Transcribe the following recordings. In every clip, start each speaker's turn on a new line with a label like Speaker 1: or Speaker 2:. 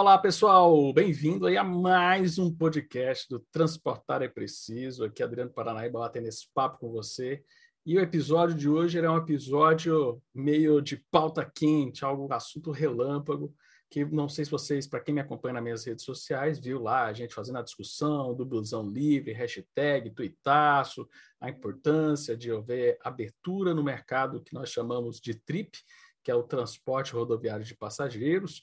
Speaker 1: Olá, pessoal, bem-vindo aí a mais um podcast do Transportar é Preciso. Aqui, Adriano Paranaíba, batendo esse papo com você. E o episódio de hoje é um episódio meio de pauta quente, algo assunto relâmpago, que não sei se vocês, para quem me acompanha nas minhas redes sociais, viu lá a gente fazendo a discussão do blusão livre, hashtag, tuitaço, a importância de haver abertura no mercado que nós chamamos de TRIP, que é o transporte rodoviário de passageiros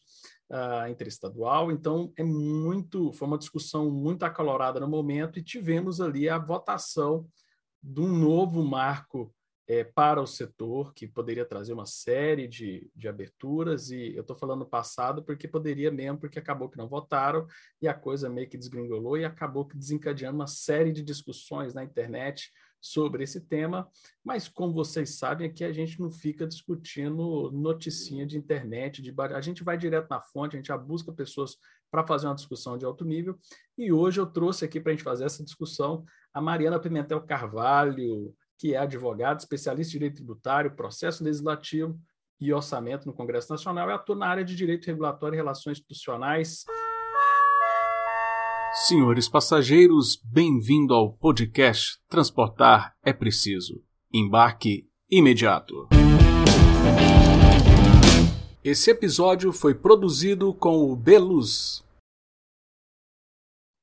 Speaker 1: uh, interestadual. Então, é muito, foi uma discussão muito acalorada no momento e tivemos ali a votação de um novo marco é, para o setor, que poderia trazer uma série de, de aberturas, e eu estou falando passado porque poderia mesmo, porque acabou que não votaram, e a coisa meio que desgringolou e acabou que desencadeando uma série de discussões na internet sobre esse tema, mas como vocês sabem, aqui a gente não fica discutindo noticinha de internet, de a gente vai direto na fonte, a gente já busca pessoas para fazer uma discussão de alto nível, e hoje eu trouxe aqui para a gente fazer essa discussão a Mariana Pimentel Carvalho, que é advogada, especialista em direito tributário, processo legislativo e orçamento no Congresso Nacional. E atua na área de direito regulatório e relações institucionais. Senhores passageiros, bem-vindo ao podcast Transportar é Preciso. Embarque imediato. Esse episódio foi produzido com o Beluz.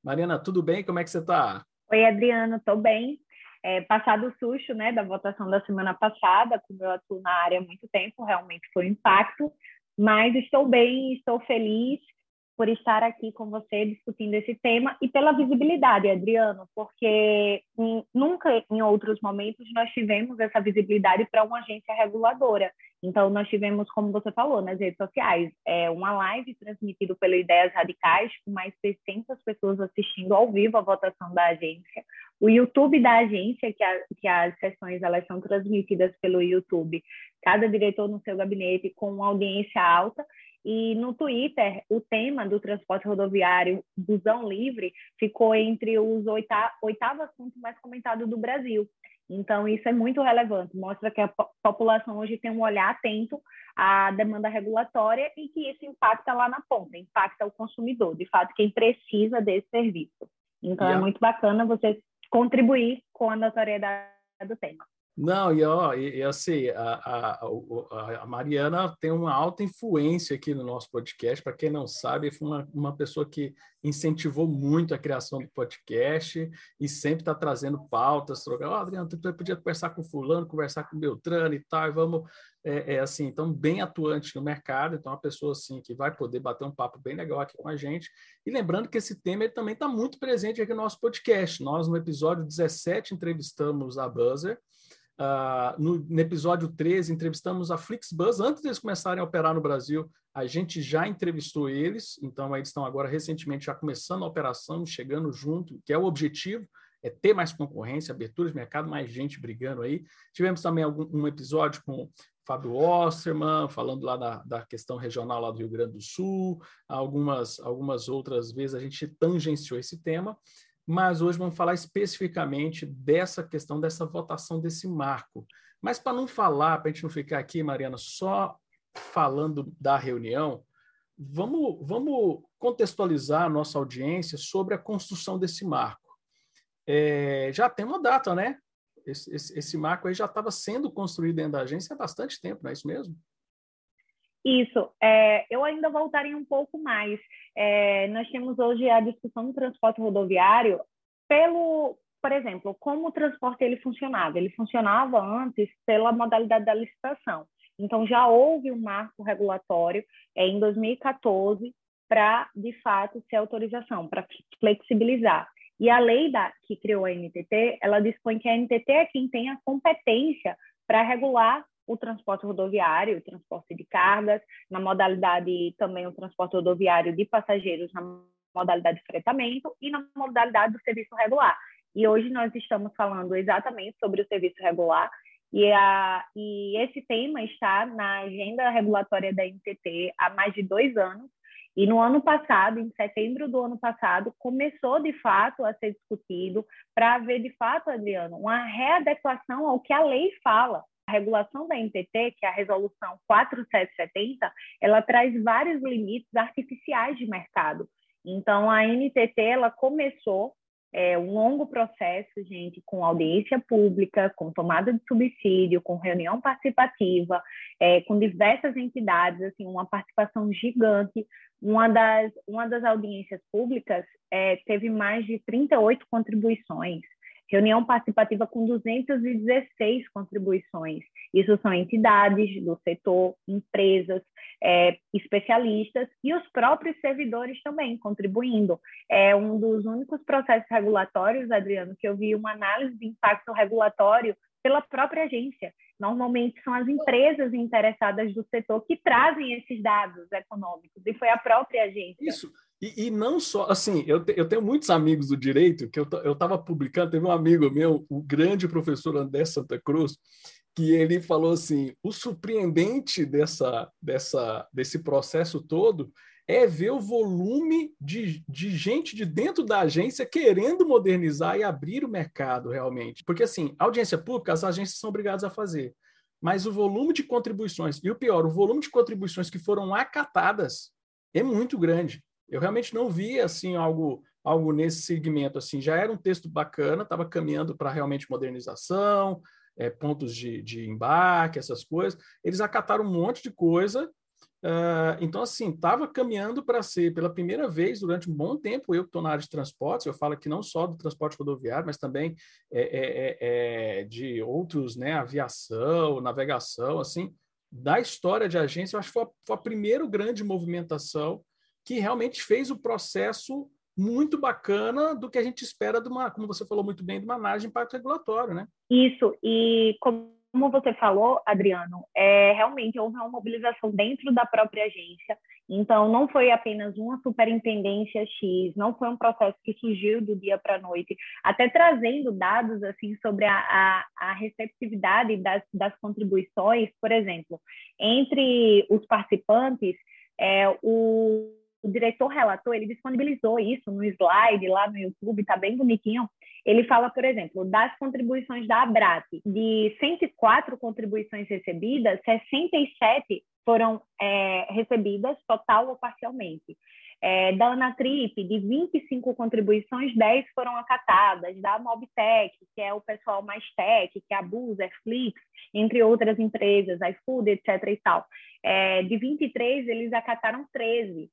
Speaker 1: Mariana, tudo bem? Como é que você está?
Speaker 2: Oi, Adriano, estou bem é, passado o susto né, da votação da semana passada, como eu atuo na área há muito tempo, realmente foi um impacto, mas estou bem, estou feliz por estar aqui com você discutindo esse tema e pela visibilidade, Adriano, porque nunca em outros momentos nós tivemos essa visibilidade para uma agência reguladora. Então, nós tivemos, como você falou, nas redes sociais, é, uma live transmitida pelo Ideias Radicais, com mais de 600 pessoas assistindo ao vivo a votação da agência. O YouTube da agência, que, a, que as sessões elas são transmitidas pelo YouTube, cada diretor no seu gabinete com uma audiência alta. E no Twitter, o tema do transporte rodoviário busão livre ficou entre os oitavo, oitavo assunto mais comentado do Brasil. Então, isso é muito relevante, mostra que a população hoje tem um olhar atento à demanda regulatória e que isso impacta lá na ponta, impacta o consumidor, de fato, quem precisa desse serviço. Então, yeah. é muito bacana você contribuir com a notoriedade do tema.
Speaker 1: Não, e, ó, e, e assim, a, a, a, Mariana tem uma alta influência aqui no nosso podcast. Para quem não sabe, foi uma, uma pessoa que incentivou muito a criação do podcast e sempre está trazendo pautas, trocar. Oh, Adriano, tu podia conversar com fulano, conversar com Beltrano e tal, e vamos, é, é, assim, então, bem atuante no mercado, então, uma pessoa, assim, que vai poder bater um papo bem legal aqui com a gente. E lembrando que esse tema ele também está muito presente aqui no nosso podcast. Nós, no episódio 17, entrevistamos a Buzzer, Uh, no, no, episódio 13, entrevistamos a Flixbus. Antes deles começarem a operar no Brasil, a gente já entrevistou eles, então eles estão agora recentemente já começando a operação, chegando junto, que é o objetivo, é ter mais concorrência, abertura de mercado, mais gente brigando aí. Tivemos também algum, um episódio com Fábio Osterman, falando lá da, da, questão regional lá do Rio Grande do Sul, algumas, algumas outras vezes a gente tangenciou esse tema mas hoje vamos falar especificamente dessa questão, dessa votação desse marco. Mas para não falar, para a gente não ficar aqui, Mariana, só falando da reunião, vamos, vamos contextualizar a nossa audiência sobre a construção desse marco. É, já tem uma data, né? Esse, esse, esse marco aí já estava sendo construído dentro da agência há bastante tempo, não é isso mesmo?
Speaker 2: Isso, é, eu ainda voltaria um pouco mais. É, nós temos hoje a discussão do transporte rodoviário pelo, por exemplo, como o transporte ele funcionava. Ele funcionava antes pela modalidade da licitação. Então já houve um marco regulatório é, em 2014 para, de fato, ser autorização, para flexibilizar. E a lei da, que criou a NTT, ela dispõe que a NTT é quem tem a competência para regular o transporte rodoviário, o transporte de cargas, na modalidade também o transporte rodoviário de passageiros na modalidade de fretamento e na modalidade do serviço regular. E hoje nós estamos falando exatamente sobre o serviço regular e, a, e esse tema está na agenda regulatória da NTT há mais de dois anos. E no ano passado, em setembro do ano passado, começou de fato a ser discutido para haver de fato, Adriano, uma readequação ao que a lei fala regulação da NTT, que é a resolução 4770, ela traz vários limites artificiais de mercado. Então, a NTT ela começou é, um longo processo, gente, com audiência pública, com tomada de subsídio, com reunião participativa, é, com diversas entidades, assim, uma participação gigante. Uma das, uma das audiências públicas é, teve mais de 38 contribuições reunião participativa com 216 contribuições. Isso são entidades do setor, empresas, é, especialistas e os próprios servidores também contribuindo. É um dos únicos processos regulatórios, Adriano, que eu vi uma análise de impacto regulatório pela própria agência. Normalmente são as empresas interessadas do setor que trazem esses dados econômicos, e foi a própria agência.
Speaker 1: Isso. E, e, não só, assim, eu, te, eu tenho muitos amigos do direito, que eu estava publicando, teve um amigo meu, o grande professor André Santa Cruz, que ele falou assim, o surpreendente dessa, dessa, desse processo todo é ver o volume de, de gente de dentro da agência querendo modernizar e abrir o mercado realmente. Porque, assim, audiência pública, as agências são obrigadas a fazer. Mas o volume de contribuições, e o pior, o volume de contribuições que foram acatadas é muito grande. Eu realmente não vi assim algo algo nesse segmento assim. Já era um texto bacana, estava caminhando para realmente modernização, é, pontos de, de embarque, essas coisas. Eles acataram um monte de coisa. Uh, então, assim, estava caminhando para ser, pela primeira vez durante um bom tempo, eu que estou na área de transportes, eu falo aqui não só do transporte rodoviário, mas também é, é, é, é de outros, né, aviação, navegação, assim, da história de agência, eu acho que foi a, foi a primeira grande movimentação que realmente fez o processo muito bacana do que a gente espera de uma, como você falou muito bem, de uma análise de impacto regulatório, né?
Speaker 2: Isso, e como você falou, Adriano, é, realmente houve uma mobilização dentro da própria agência, então não foi apenas uma superintendência X, não foi um processo que surgiu do dia para a noite, até trazendo dados assim sobre a, a, a receptividade das, das contribuições, por exemplo, entre os participantes, é, o o diretor relator, ele disponibilizou isso no slide lá no YouTube, está bem bonitinho. Ele fala, por exemplo, das contribuições da Abrat, de 104 contribuições recebidas, 67 foram é, recebidas total ou parcialmente. É, da Anatrip, de 25 contribuições, 10 foram acatadas. Da Mobtech, que é o pessoal mais tech, que é a Flix, entre outras empresas, iFood, etc. e tal. É, de 23, eles acataram 13.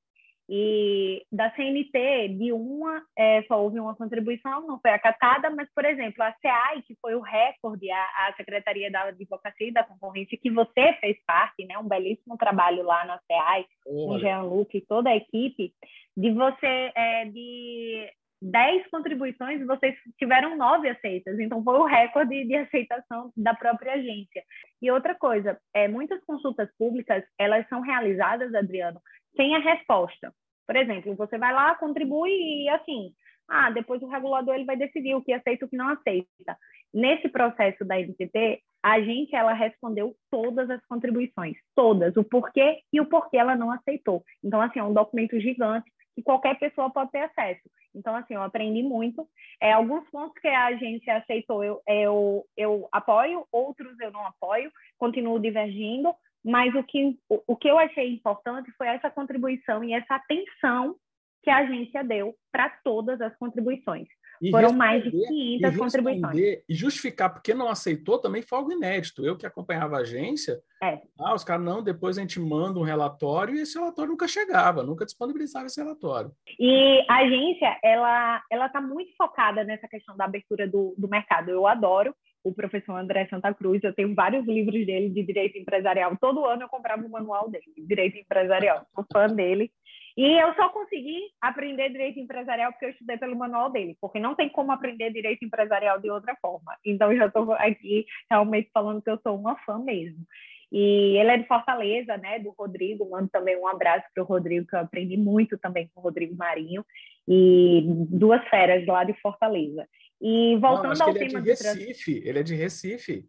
Speaker 2: E da CNT, de uma, é, só houve uma contribuição, não foi acatada, mas, por exemplo, a CEAI, que foi o recorde, a, a Secretaria da Advocacia e da Concorrência, que você fez parte, né, um belíssimo trabalho lá na CEAI, com o Jean Luque e toda a equipe, de você, é, de 10 contribuições, vocês tiveram nove aceitas, então foi o recorde de aceitação da própria agência. E outra coisa, é, muitas consultas públicas, elas são realizadas, Adriano, sem a resposta. Por exemplo, você vai lá, contribui e assim, ah, depois o regulador ele vai decidir o que aceita e o que não aceita. Nesse processo da NTT, a gente ela respondeu todas as contribuições, todas, o porquê e o porquê ela não aceitou. Então assim, é um documento gigante que qualquer pessoa pode ter acesso. Então assim, eu aprendi muito. É, alguns pontos que a agência aceitou eu, eu, eu apoio, outros eu não apoio, continuo divergindo, mas o que, o, o que eu achei importante foi essa contribuição e essa atenção que a agência deu para todas as contribuições. E Foram mais de 500 contribuições.
Speaker 1: E justificar porque não aceitou também foi algo inédito. Eu que acompanhava a agência, é. ah, os caras não, depois a gente manda um relatório e esse relatório nunca chegava, nunca disponibilizava esse relatório.
Speaker 2: E a agência, ela ela está muito focada nessa questão da abertura do, do mercado. Eu adoro o professor André Santa Cruz. Eu tenho vários livros dele de direito empresarial. Todo ano eu comprava o um manual dele, direito empresarial. Sou fã dele. E eu só consegui aprender direito empresarial porque eu estudei pelo manual dele, porque não tem como aprender direito empresarial de outra forma. Então, já estou aqui realmente falando que eu sou uma fã mesmo. E ele é de Fortaleza, né, do Rodrigo. Mando também um abraço para o Rodrigo, que eu aprendi muito também com o Rodrigo Marinho. E duas feras lá de Fortaleza. E voltando
Speaker 1: Não,
Speaker 2: ao
Speaker 1: ele tema é de Recife, trans... ele é de Recife.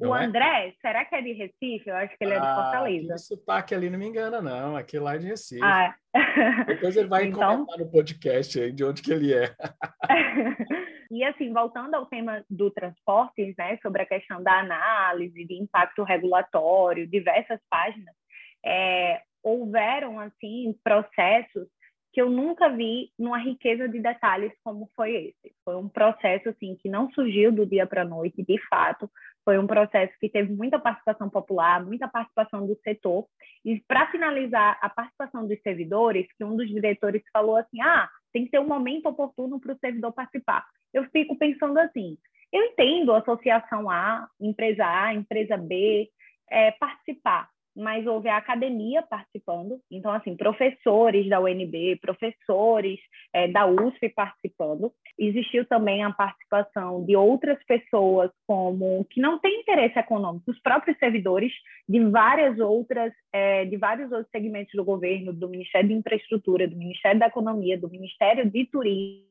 Speaker 2: O é? André, será que é de Recife? Eu acho que ele é de ah, Fortaleza.
Speaker 1: Esse sotaque ali não me engana, não. Aquele lá é de Recife. Ah. Depois ele vai então... comentar no podcast aí de onde que ele é.
Speaker 2: E assim, voltando ao tema do transporte, né, sobre a questão da análise de impacto regulatório, diversas páginas, é, houveram assim processos que eu nunca vi numa riqueza de detalhes como foi esse. Foi um processo assim que não surgiu do dia para a noite, de fato, foi um processo que teve muita participação popular, muita participação do setor. E para finalizar a participação dos servidores, que um dos diretores falou assim: "Ah, tem que ter um momento oportuno para o servidor participar". Eu fico pensando assim: eu entendo a associação A, empresa A, empresa B, é, participar, mas houve a academia participando, então, assim, professores da UNB, professores é, da USP participando. Existiu também a participação de outras pessoas como que não têm interesse econômico, os próprios servidores de várias outras, é, de vários outros segmentos do governo, do Ministério de Infraestrutura, do Ministério da Economia, do Ministério de Turismo,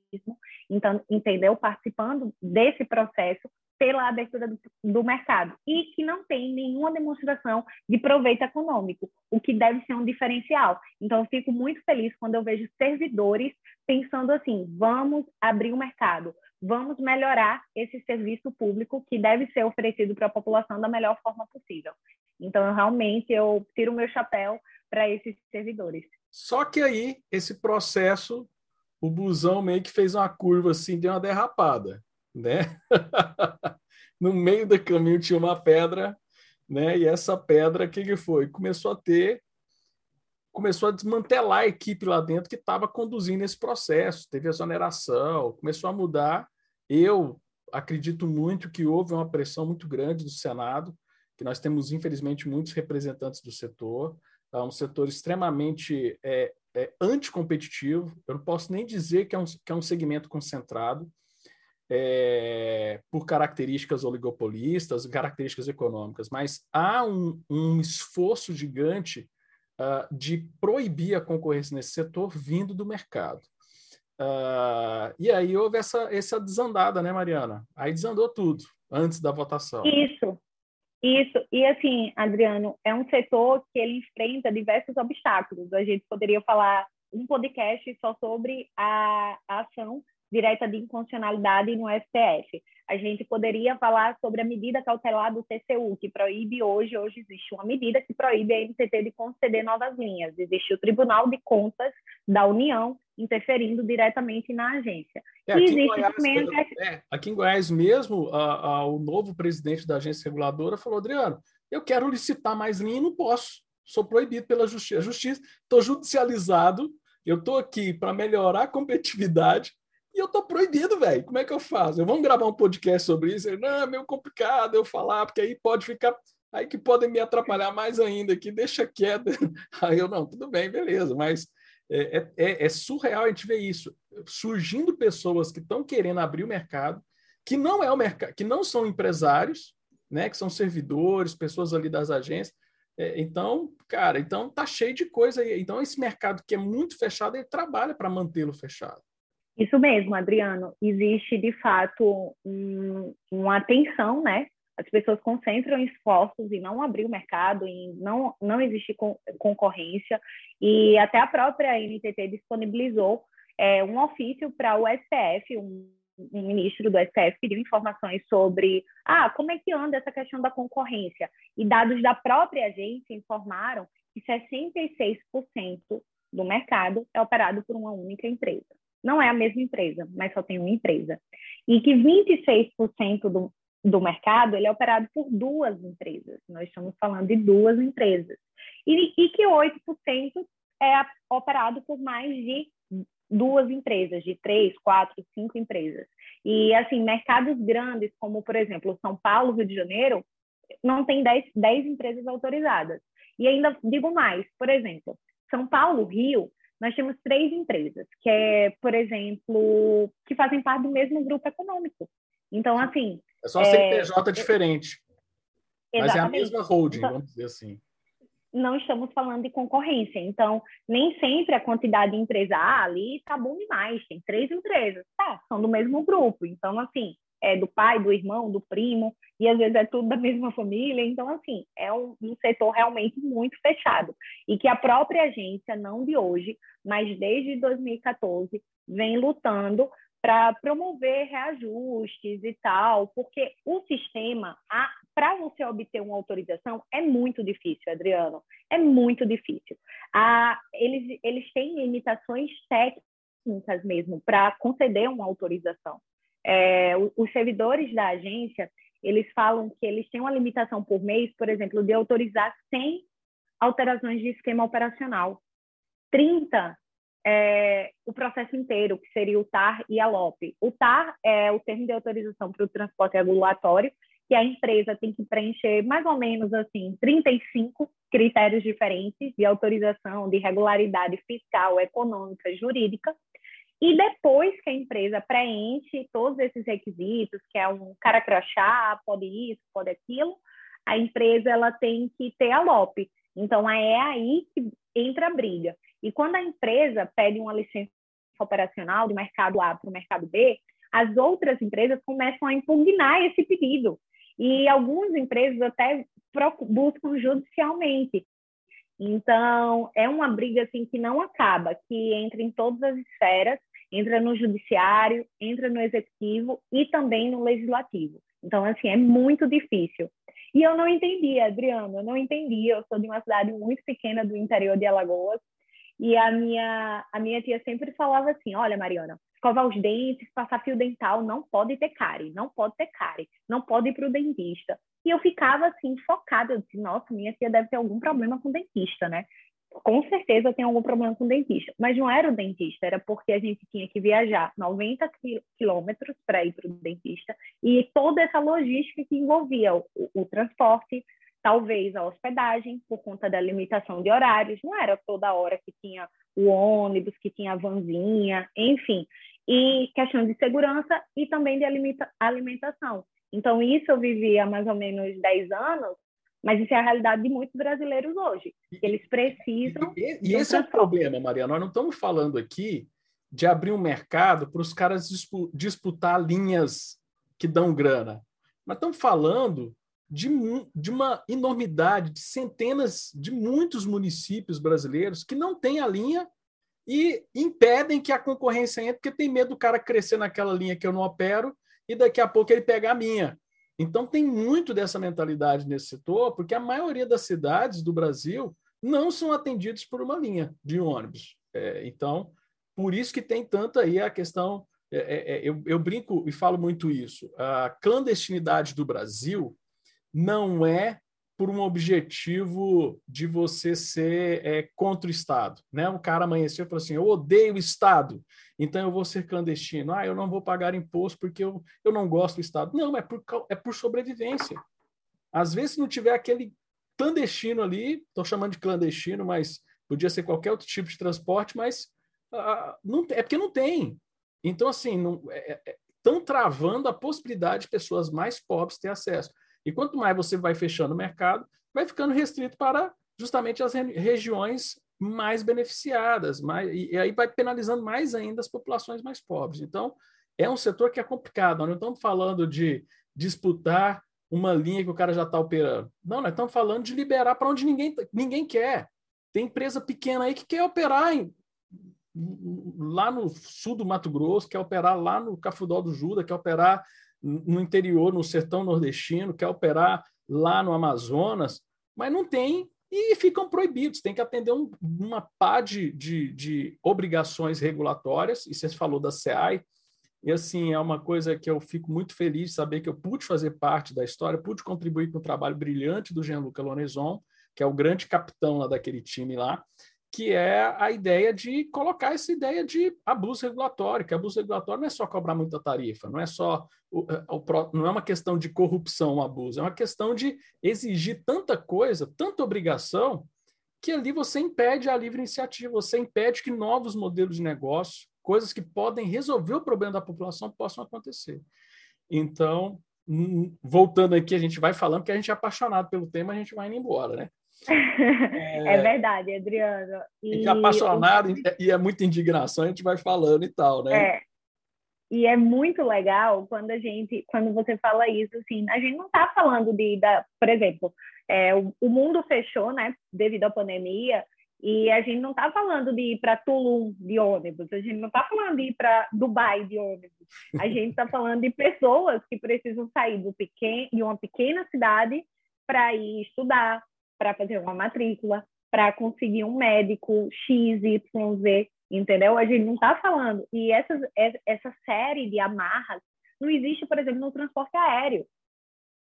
Speaker 2: então, entendeu? Participando desse processo pela abertura do, do, mercado e que não tem nenhuma demonstração de proveito econômico, o que deve ser um diferencial. Então, eu fico muito feliz quando eu vejo servidores pensando assim: vamos abrir o mercado, vamos melhorar esse serviço público que deve ser oferecido para a população da melhor forma possível. Então, realmente, eu tiro o meu chapéu para esses servidores.
Speaker 1: Só que aí, esse processo, o busão meio que fez uma curva assim, deu uma derrapada né? no meio do caminho tinha uma pedra, né? E essa pedra, o que, que foi? Começou a ter, começou a desmantelar a equipe lá dentro que estava conduzindo esse processo. Teve exoneração, começou a mudar. Eu acredito muito que houve uma pressão muito grande do Senado, que nós temos, infelizmente, muitos representantes do setor, é um setor extremamente é, é, anticompetitivo. Eu não posso nem dizer que é um, que é um segmento concentrado é, por características oligopolistas, características econômicas, mas há um, um esforço gigante uh, de proibir a concorrência nesse setor vindo do mercado. Uh, e aí houve essa, essa desandada, né, Mariana? Aí desandou tudo antes da votação.
Speaker 2: Isso, isso. E assim, Adriano, é um setor que ele enfrenta diversos obstáculos. A gente poderia falar um podcast só sobre a, a ação direta de inconstitucionalidade no STF. A gente poderia falar sobre a medida cautelar do TCU, que proíbe hoje, hoje existe uma medida que proíbe a NTT de conceder novas linhas. Existe o Tribunal de Contas da União interferindo diretamente na agência.
Speaker 1: É, aqui, em Goiás, é, aqui, em Goiás, mesmo, a, a, o novo presidente da agência reguladora falou, Adriano, eu quero licitar mais linha e não posso. Sou proibido pela justiça. Justiça, estou judicializado, eu estou aqui para melhorar a competitividade, e eu tô proibido, velho. Como é que eu faço? Eu vamos gravar um podcast sobre isso? Não, é meio complicado eu falar, porque aí pode ficar. Aí que podem me atrapalhar mais ainda aqui, deixa quieto. Aí eu, não, tudo bem, beleza, mas é, é, é, é surreal a gente ver isso. Surgindo pessoas que estão querendo abrir o mercado, que não é o mercado, que não são empresários, né? Que são servidores, pessoas ali das agências. É, então, cara, então tá cheio de coisa aí. Então, esse mercado que é muito fechado, ele trabalha para mantê-lo fechado.
Speaker 2: Isso mesmo, Adriano. Existe, de fato, um, uma tensão, né? As pessoas concentram esforços em não abrir o mercado, em não, não existir concorrência. E até a própria NTT disponibilizou é, um ofício para o STF, um, um ministro do STF pediu informações sobre ah, como é que anda essa questão da concorrência. E dados da própria agência informaram que 66% do mercado é operado por uma única empresa não é a mesma empresa, mas só tem uma empresa. E que 26% do, do mercado ele é operado por duas empresas. Nós estamos falando de duas empresas. E, e que 8% é operado por mais de duas empresas, de três, quatro, cinco empresas. E, assim, mercados grandes, como, por exemplo, São Paulo, Rio de Janeiro, não tem 10, 10 empresas autorizadas. E ainda digo mais, por exemplo, São Paulo, Rio, nós temos três empresas, que é, por exemplo, que fazem parte do mesmo grupo econômico. Então, assim.
Speaker 1: É só CNPJ é, diferente. Mas é a mesma holding, então, vamos dizer assim.
Speaker 2: Não estamos falando de concorrência. Então, nem sempre a quantidade de empresa ah, ali está bom demais. Tem três empresas. Tá, são do mesmo grupo. Então, assim, é do pai, do irmão, do primo, e às vezes é tudo da mesma família. Então, assim, é um, um, setor realmente muito fechado. E que a própria agência, não de hoje, mas desde 2014, vem lutando para promover reajustes e tal, porque o sistema, para você obter uma autorização, é muito difícil, Adriano, é muito difícil. A, eles, eles têm limitações técnicas mesmo para conceder uma autorização. É, os servidores da agência, eles falam que eles têm uma limitação por mês, por exemplo, de autorizar 100 alterações de esquema operacional. 30 é, o processo inteiro, que seria o TAR e a LOP. O TAR é o termo de autorização para o transporte regulatório, que a empresa tem que preencher mais ou menos assim 35 critérios diferentes de autorização, de regularidade fiscal, econômica, jurídica. E depois que a empresa preenche todos esses requisitos, que é um cara crachá, pode isso, pode aquilo, a empresa ela tem que ter a LOP. Então é aí que entra a briga. E quando a empresa pede uma licença operacional do mercado A para o mercado B, as outras empresas começam a impugnar esse pedido. E algumas empresas até buscam judicialmente. Então, é uma briga assim que não acaba, que entra em todas as esferas, entra no judiciário, entra no executivo e também no legislativo. Então, assim, é muito difícil. E eu não entendia, Adriano, eu não entendia. Eu sou de uma cidade muito pequena do interior de Alagoas e a minha, a minha tia sempre falava assim: olha, Mariana, escovar os dentes, passar fio dental, não pode ter cárie, não pode ter cárie, não pode ir para o dentista. E eu ficava assim, focada. Eu disse: nossa, minha tia deve ter algum problema com dentista, né? Com certeza tem algum problema com dentista. Mas não era o dentista, era porque a gente tinha que viajar 90 quilômetros para ir para o dentista e toda essa logística que envolvia o, o transporte, talvez a hospedagem, por conta da limitação de horários, não era toda hora que tinha o ônibus, que tinha a vanzinha, enfim, e questão de segurança e também de alimentação. Então, isso eu vivi há mais ou menos 10 anos, mas isso é a realidade de muitos brasileiros hoje. Eles precisam.
Speaker 1: E, e, e esse é o problema, Maria. Nós não estamos falando aqui de abrir um mercado para os caras disputar linhas que dão grana. Mas estamos falando de, de uma enormidade, de centenas, de muitos municípios brasileiros que não têm a linha e impedem que a concorrência entre, porque tem medo do cara crescer naquela linha que eu não opero e daqui a pouco ele pegar a minha. Então tem muito dessa mentalidade nesse setor, porque a maioria das cidades do Brasil não são atendidas por uma linha de ônibus. É, então, por isso que tem tanta aí a questão. É, é, é eu, eu brinco e falo muito isso. A clandestinidade do Brasil não é por um objetivo de você ser é, contra o Estado. Né? Um cara amanheceu e falou assim: eu odeio o Estado, então eu vou ser clandestino. Ah, eu não vou pagar imposto porque eu, eu não gosto do Estado. Não, é por, é por sobrevivência. Às vezes, se não tiver aquele clandestino ali, estou chamando de clandestino, mas podia ser qualquer outro tipo de transporte, mas ah, não, é porque não tem. Então, assim, estão é, é, travando a possibilidade de pessoas mais pobres ter acesso. E quanto mais você vai fechando o mercado, vai ficando restrito para justamente as regiões mais beneficiadas, mais, e aí vai penalizando mais ainda as populações mais pobres. Então, é um setor que é complicado. Nós não estamos falando de disputar uma linha que o cara já está operando. Não, nós estamos falando de liberar para onde ninguém, ninguém quer. Tem empresa pequena aí que quer operar em, lá no sul do Mato Grosso, quer operar lá no Cafundó do Juda, quer operar no interior, no sertão nordestino, quer operar lá no Amazonas, mas não tem e ficam proibidos, tem que atender um, uma pá de, de, de, obrigações regulatórias, e você falou da SEAI, e assim, é uma coisa que eu fico muito feliz de saber que eu pude fazer parte da história, pude contribuir com o trabalho brilhante do Jean-Luc Loneson, que é o grande capitão lá daquele time lá, que é a ideia de colocar essa ideia de abuso regulatório, que abuso regulatório não é só cobrar muita tarifa, não é só o, é, o, não é uma questão de corrupção, o abuso, é uma questão de exigir tanta coisa, tanta obrigação, que ali você impede a livre iniciativa, você impede que novos modelos de negócio, coisas que podem resolver o problema da população, possam acontecer. Então, voltando aqui, a gente vai falando, que a gente é apaixonado pelo tema, a gente vai indo embora, né?
Speaker 2: É, é verdade, Adriano.
Speaker 1: E... A gente é apaixonado e é muita indignação, a gente vai falando e tal, né?
Speaker 2: É. E é muito legal quando a gente, quando você fala isso, assim, a gente não está falando de, da, por exemplo, é, o, o mundo fechou, né, devido à pandemia, E a gente não está falando de ir para Tulum de ônibus, a gente não está falando de ir para Dubai de ônibus. A gente está falando de pessoas que precisam sair do pequeno, de uma pequena cidade para ir estudar, para fazer uma matrícula, para conseguir um médico X, Y, Z, entendeu? A gente não está falando. E essa, essa série de amarras não existe, por exemplo, no transporte aéreo.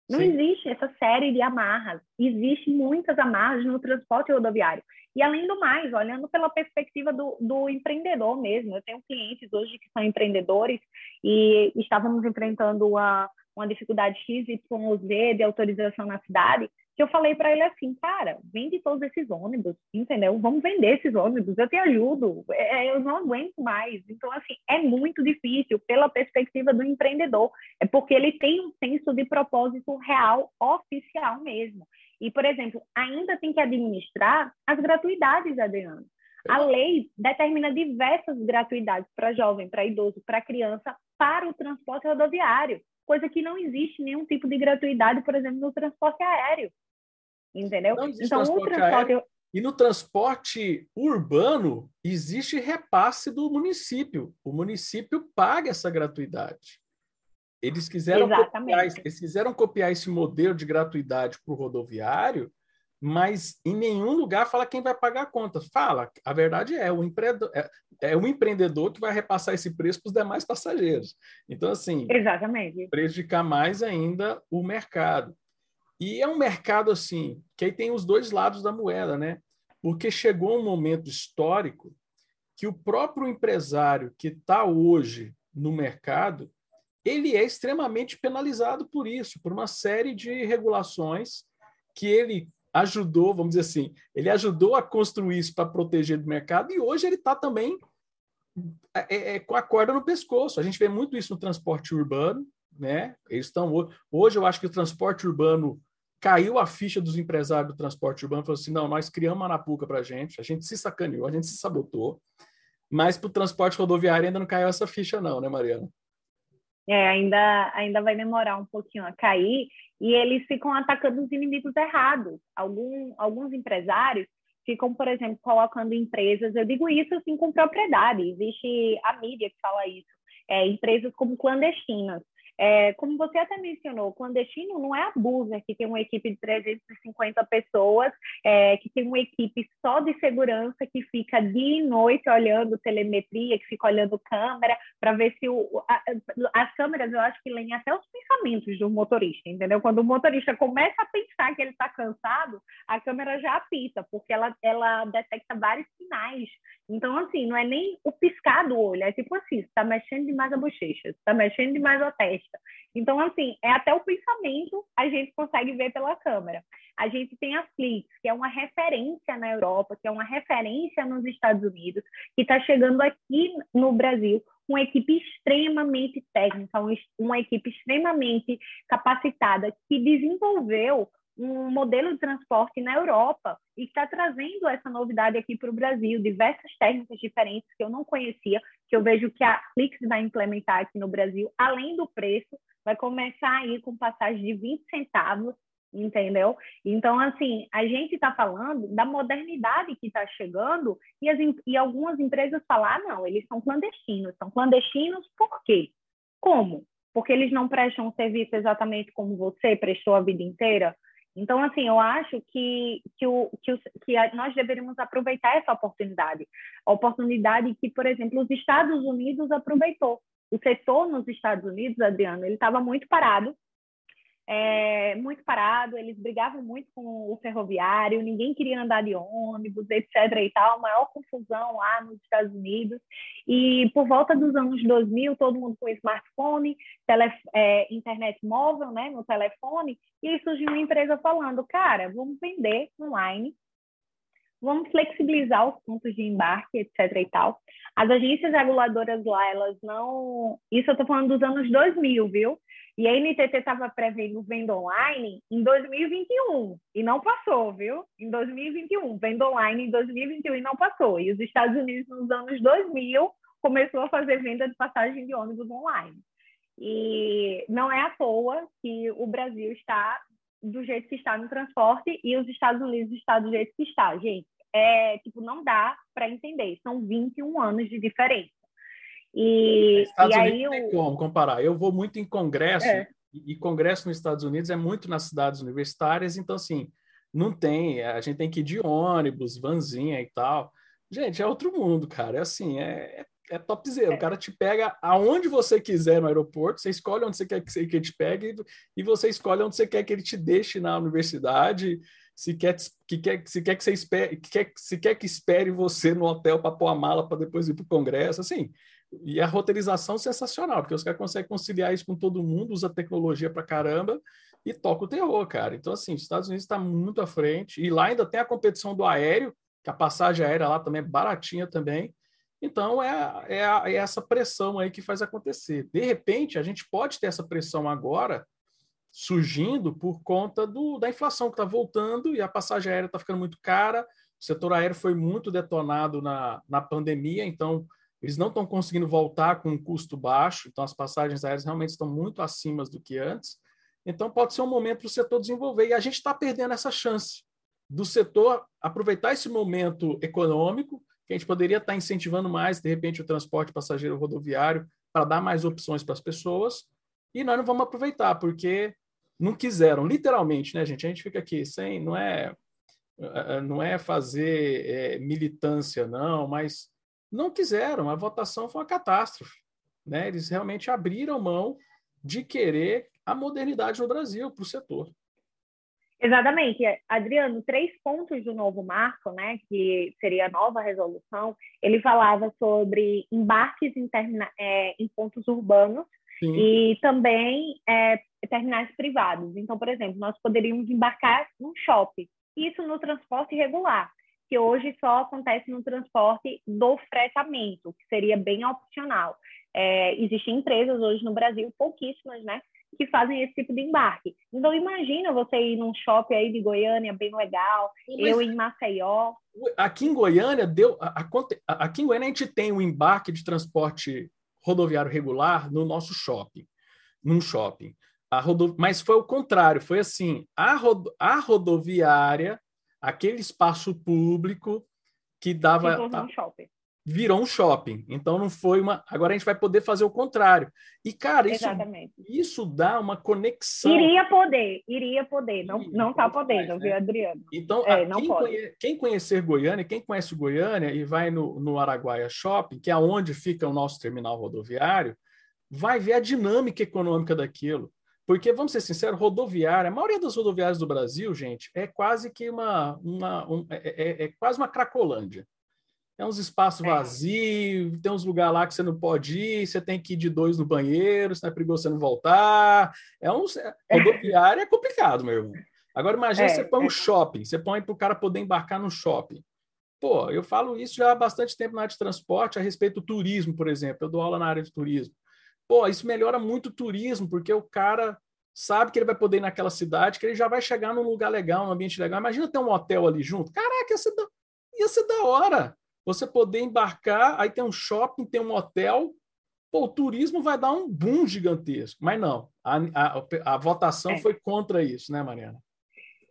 Speaker 2: Não Sim. existe essa série de amarras. Existem muitas amarras no transporte rodoviário. E, além do mais, olhando pela perspectiva do, do empreendedor mesmo, eu tenho clientes hoje que são empreendedores e estávamos enfrentando uma, uma dificuldade X, Y, Z de autorização na cidade, que eu falei para ele assim, cara, vende todos esses ônibus, entendeu? Vamos vender esses ônibus, eu te ajudo, é, é, eu não aguento mais. Então, assim, é muito difícil pela perspectiva do empreendedor, é porque ele tem um senso de propósito real, oficial mesmo. E, por exemplo, ainda tem que administrar as gratuidades, Adriano. A lei determina diversas gratuidades para jovem, para idoso, para criança, para o transporte rodoviário, coisa que não existe nenhum tipo de gratuidade, por exemplo, no transporte aéreo entendeu?
Speaker 1: então, o transporte... E no transporte urbano, existe repasse do município. O município paga essa gratuidade. Eles quiseram, copiar, eles quiseram copiar esse modelo de gratuidade para o rodoviário, mas em nenhum lugar fala quem vai pagar a conta. Fala, a verdade é, o empreendedor, é, é o empreendedor que vai repassar esse preço para os demais passageiros. Então, assim,
Speaker 2: Exatamente.
Speaker 1: prejudicar mais ainda o mercado. E é um mercado assim, que aí tem os dois lados da moeda, né? Porque chegou um momento histórico que o próprio empresário que está hoje no mercado, ele é extremamente penalizado por isso, por uma série de regulações que ele ajudou, vamos dizer assim, ele ajudou a construir isso para proteger do mercado e hoje ele está também é, é, é, com a corda no pescoço. A gente vê muito isso no transporte urbano, né? Eles estão hoje eu acho que o transporte urbano caiu a ficha dos empresários do transporte urbano, falou assim, não, nós criamos uma Anapuca para a gente, a gente se sacaneou, a gente se sabotou, mas para o transporte rodoviário ainda não caiu essa ficha não, né, Mariana?
Speaker 2: É, ainda, ainda vai demorar um pouquinho a cair, e eles ficam atacando os inimigos errados. Algum, alguns empresários ficam, por exemplo, colocando empresas, eu digo isso assim com propriedade, existe a mídia que fala isso, é, empresas como clandestinas. É, como você até mencionou, o clandestino não é a Buser, que tem uma equipe de 350 pessoas, é, que tem uma equipe só de segurança que fica dia e noite olhando telemetria, que fica olhando câmera, para ver se o, a, as câmeras, eu acho que leem até os pensamentos do motorista, entendeu? Quando o motorista começa a pensar que ele está cansado, a câmera já apita, porque ela, ela detecta vários sinais. Então, assim, não é nem o piscar do olho, é tipo assim, está mexendo demais a bochecha, está mexendo demais a testa, Então, assim, é até o pensamento a gente consegue ver pela câmera. A gente tem a Flix, que é uma referência na Europa, que é uma referência nos Estados Unidos, que está chegando aqui no Brasil uma equipe extremamente técnica, uma equipe extremamente capacitada, que desenvolveu um modelo de transporte na Europa e está trazendo essa novidade aqui para o Brasil, diversas técnicas diferentes que eu não conhecia, que eu vejo que a Flix vai implementar aqui no Brasil, além do preço, vai começar aí com passagem de 20 centavos, entendeu? Então, assim, a gente está falando da modernidade que está chegando e, as, e algumas empresas falam, ah, não, eles são clandestinos. São clandestinos por quê? Como? Porque eles não prestam serviço exatamente como você prestou a vida inteira? Então, assim, eu acho que, que, o, que, o, que nós deveríamos aproveitar essa oportunidade. A oportunidade que, por exemplo, os Estados Unidos aproveitou. O setor nos Estados Unidos, Adriano, ele estava muito parado, é, muito parado, eles brigavam muito com o ferroviário, ninguém queria andar de ônibus, etc. e tal, maior confusão lá nos Estados Unidos. E por volta dos anos 2000, todo mundo com smartphone, tele, é, internet móvel, né, no telefone, e aí surgiu uma empresa falando, cara, vamos vender online, vamos flexibilizar os pontos de embarque, etc. e tal. As agências reguladoras lá, elas não. Isso eu estou falando dos anos 2000, viu? E a NTT estava prevendo venda online em 2021 e não passou, viu? Em 2021, venda online em 2021 e não passou. E os Estados Unidos, nos anos 2000, começou a fazer venda de passagem de ônibus online. E não é à toa que o Brasil está do jeito que está no transporte e os Estados Unidos está do jeito que está, gente. é, tipo, não dá para entender. São 21 anos de diferença. E,
Speaker 1: Estados
Speaker 2: e
Speaker 1: Unidos
Speaker 2: aí
Speaker 1: não tem
Speaker 2: o...
Speaker 1: como comparar. Eu vou muito em congresso,
Speaker 2: É.
Speaker 1: e, congresso nos Estados Unidos é muito nas cidades universitárias, então, assim, não tem, a gente tem que ir de ônibus, vanzinha e tal. Gente, é outro mundo, cara. É assim, é, é, é topzera. O cara te pega aonde você quiser no aeroporto, você escolhe onde você quer que ele te pegue e você escolhe onde você quer que ele te deixe na universidade, se quer que, quer, se quer que você espere, que quer, se quer que espere você no hotel para pôr a mala para depois ir para o congresso, assim. E a roteirização sensacional, porque os caras conseguem conciliar isso com todo mundo, usa tecnologia para caramba e toca o terror, cara. Então, assim, os Estados Unidos está muito à frente. E lá ainda tem a competição do aéreo, que a passagem aérea lá também é baratinha também. Então, é, é, é, essa pressão aí que faz acontecer. De repente, a gente pode ter essa pressão agora surgindo por conta do, da inflação que está voltando e a passagem aérea está ficando muito cara. O setor aéreo foi muito detonado na, na pandemia, então eles não estão conseguindo voltar com um custo baixo, então as passagens aéreas realmente estão muito acima do que antes. Então, pode ser um momento para o setor desenvolver. E a gente está perdendo essa chance do setor aproveitar esse momento econômico, que a gente poderia estar incentivando mais, de repente, o transporte passageiro rodoviário para dar mais opções para as pessoas, e nós não vamos aproveitar, porque não quiseram, literalmente, né, gente? A gente fica aqui sem, não é, não é fazer é, militância, não, mas não quiseram, a votação foi uma catástrofe. Né? Eles realmente abriram mão de querer a modernidade no Brasil para o setor.
Speaker 2: Exatamente. Adriano, três pontos do novo marco, né, que seria a nova resolução, ele falava sobre embarques em, termina, é, em pontos urbanos Sim. e também é, terminais privados. Então, por exemplo, nós poderíamos embarcar num shopping, isso no transporte regular, que hoje só acontece no transporte do fretamento, que seria bem opcional. É, existem empresas hoje no Brasil, pouquíssimas, né, que fazem esse tipo de embarque. Então, imagina você ir num shopping aí de Goiânia, bem legal, Mas, eu em Maceió.
Speaker 1: Aqui em Goiânia, deu, a, a, aqui em Goiânia a gente tem um embarque de transporte rodoviário regular no nosso shopping, num shopping. A rodo, mas foi o contrário, foi assim, a, rodo, a rodoviária, aquele espaço público que dava...
Speaker 2: Ficou um shopping
Speaker 1: virou um shopping. Então não foi uma. Agora a gente vai poder fazer o contrário. E, cara, isso, isso dá uma conexão.
Speaker 2: Iria poder, iria poder. Não, não está podendo, mais, viu, né? Adriano?
Speaker 1: Então, é, quem, conhe... quem, conhecer Goiânia, quem conhece Goiânia e vai no, no Araguaia Shopping, que é onde fica o nosso terminal rodoviário, vai ver a dinâmica econômica daquilo. Porque, vamos ser sinceros, rodoviária, a maioria das rodoviárias do Brasil, gente, é quase que uma, uma um, é, é, é quase uma cracolândia. É uns espaços é. vazios, tem uns lugares lá que você não pode ir, você tem que ir de dois no banheiro, se não é perigoso você não voltar. É um rodoviária é complicado, meu irmão. Agora imagine é, você põe um é. shopping, você põe para o cara poder embarcar no shopping. Pô, eu falo isso já há bastante tempo na área de transporte a respeito do turismo, por exemplo. Eu dou aula na área de turismo. Pô, isso melhora muito o turismo, porque o cara sabe que ele vai poder ir naquela cidade, que ele já vai chegar num lugar legal, num ambiente legal. Imagina ter um hotel ali junto. Caraca, ia ser da, ia ser da hora você poder embarcar, aí tem um shopping, tem um hotel, pô, o turismo vai dar um boom gigantesco. Mas não, a, a, a votação é. foi contra isso, né, Mariana?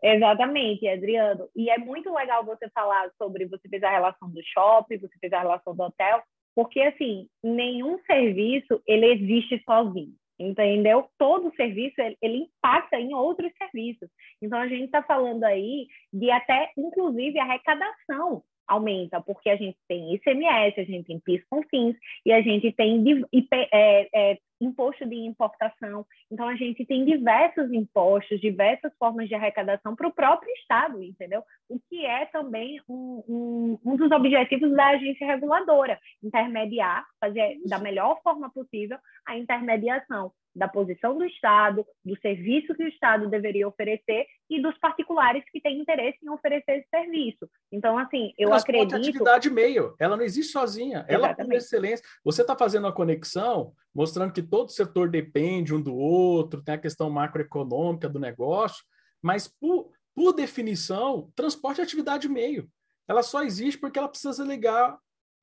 Speaker 2: Exatamente, Adriano. E é muito legal você falar sobre, você fez a relação do shopping, você fez a relação do hotel, porque, assim, nenhum serviço, ele existe sozinho entendeu? Todo serviço ele impacta em outros serviços. Então a gente está falando aí de até inclusive arrecadação aumenta, porque a gente tem ICMS, a gente tem PIS com fins e a gente tem IP, é, é, imposto de importação. Então, a gente tem diversos impostos, diversas formas de arrecadação para o próprio Estado, entendeu? O que é também um, um, um dos objetivos da agência reguladora, intermediar, fazer da melhor forma possível a intermediação da posição do Estado, do serviço que o Estado deveria oferecer e dos particulares que têm interesse em oferecer esse serviço. Então, assim, eu Transporte acredito...
Speaker 1: atividade meio, ela não existe sozinha, ela por excelência. Você está fazendo uma conexão mostrando que todo setor depende um do outro, tem a questão macroeconômica do negócio, mas por, por definição, transporte é atividade meio. Ela só existe porque ela precisa ligar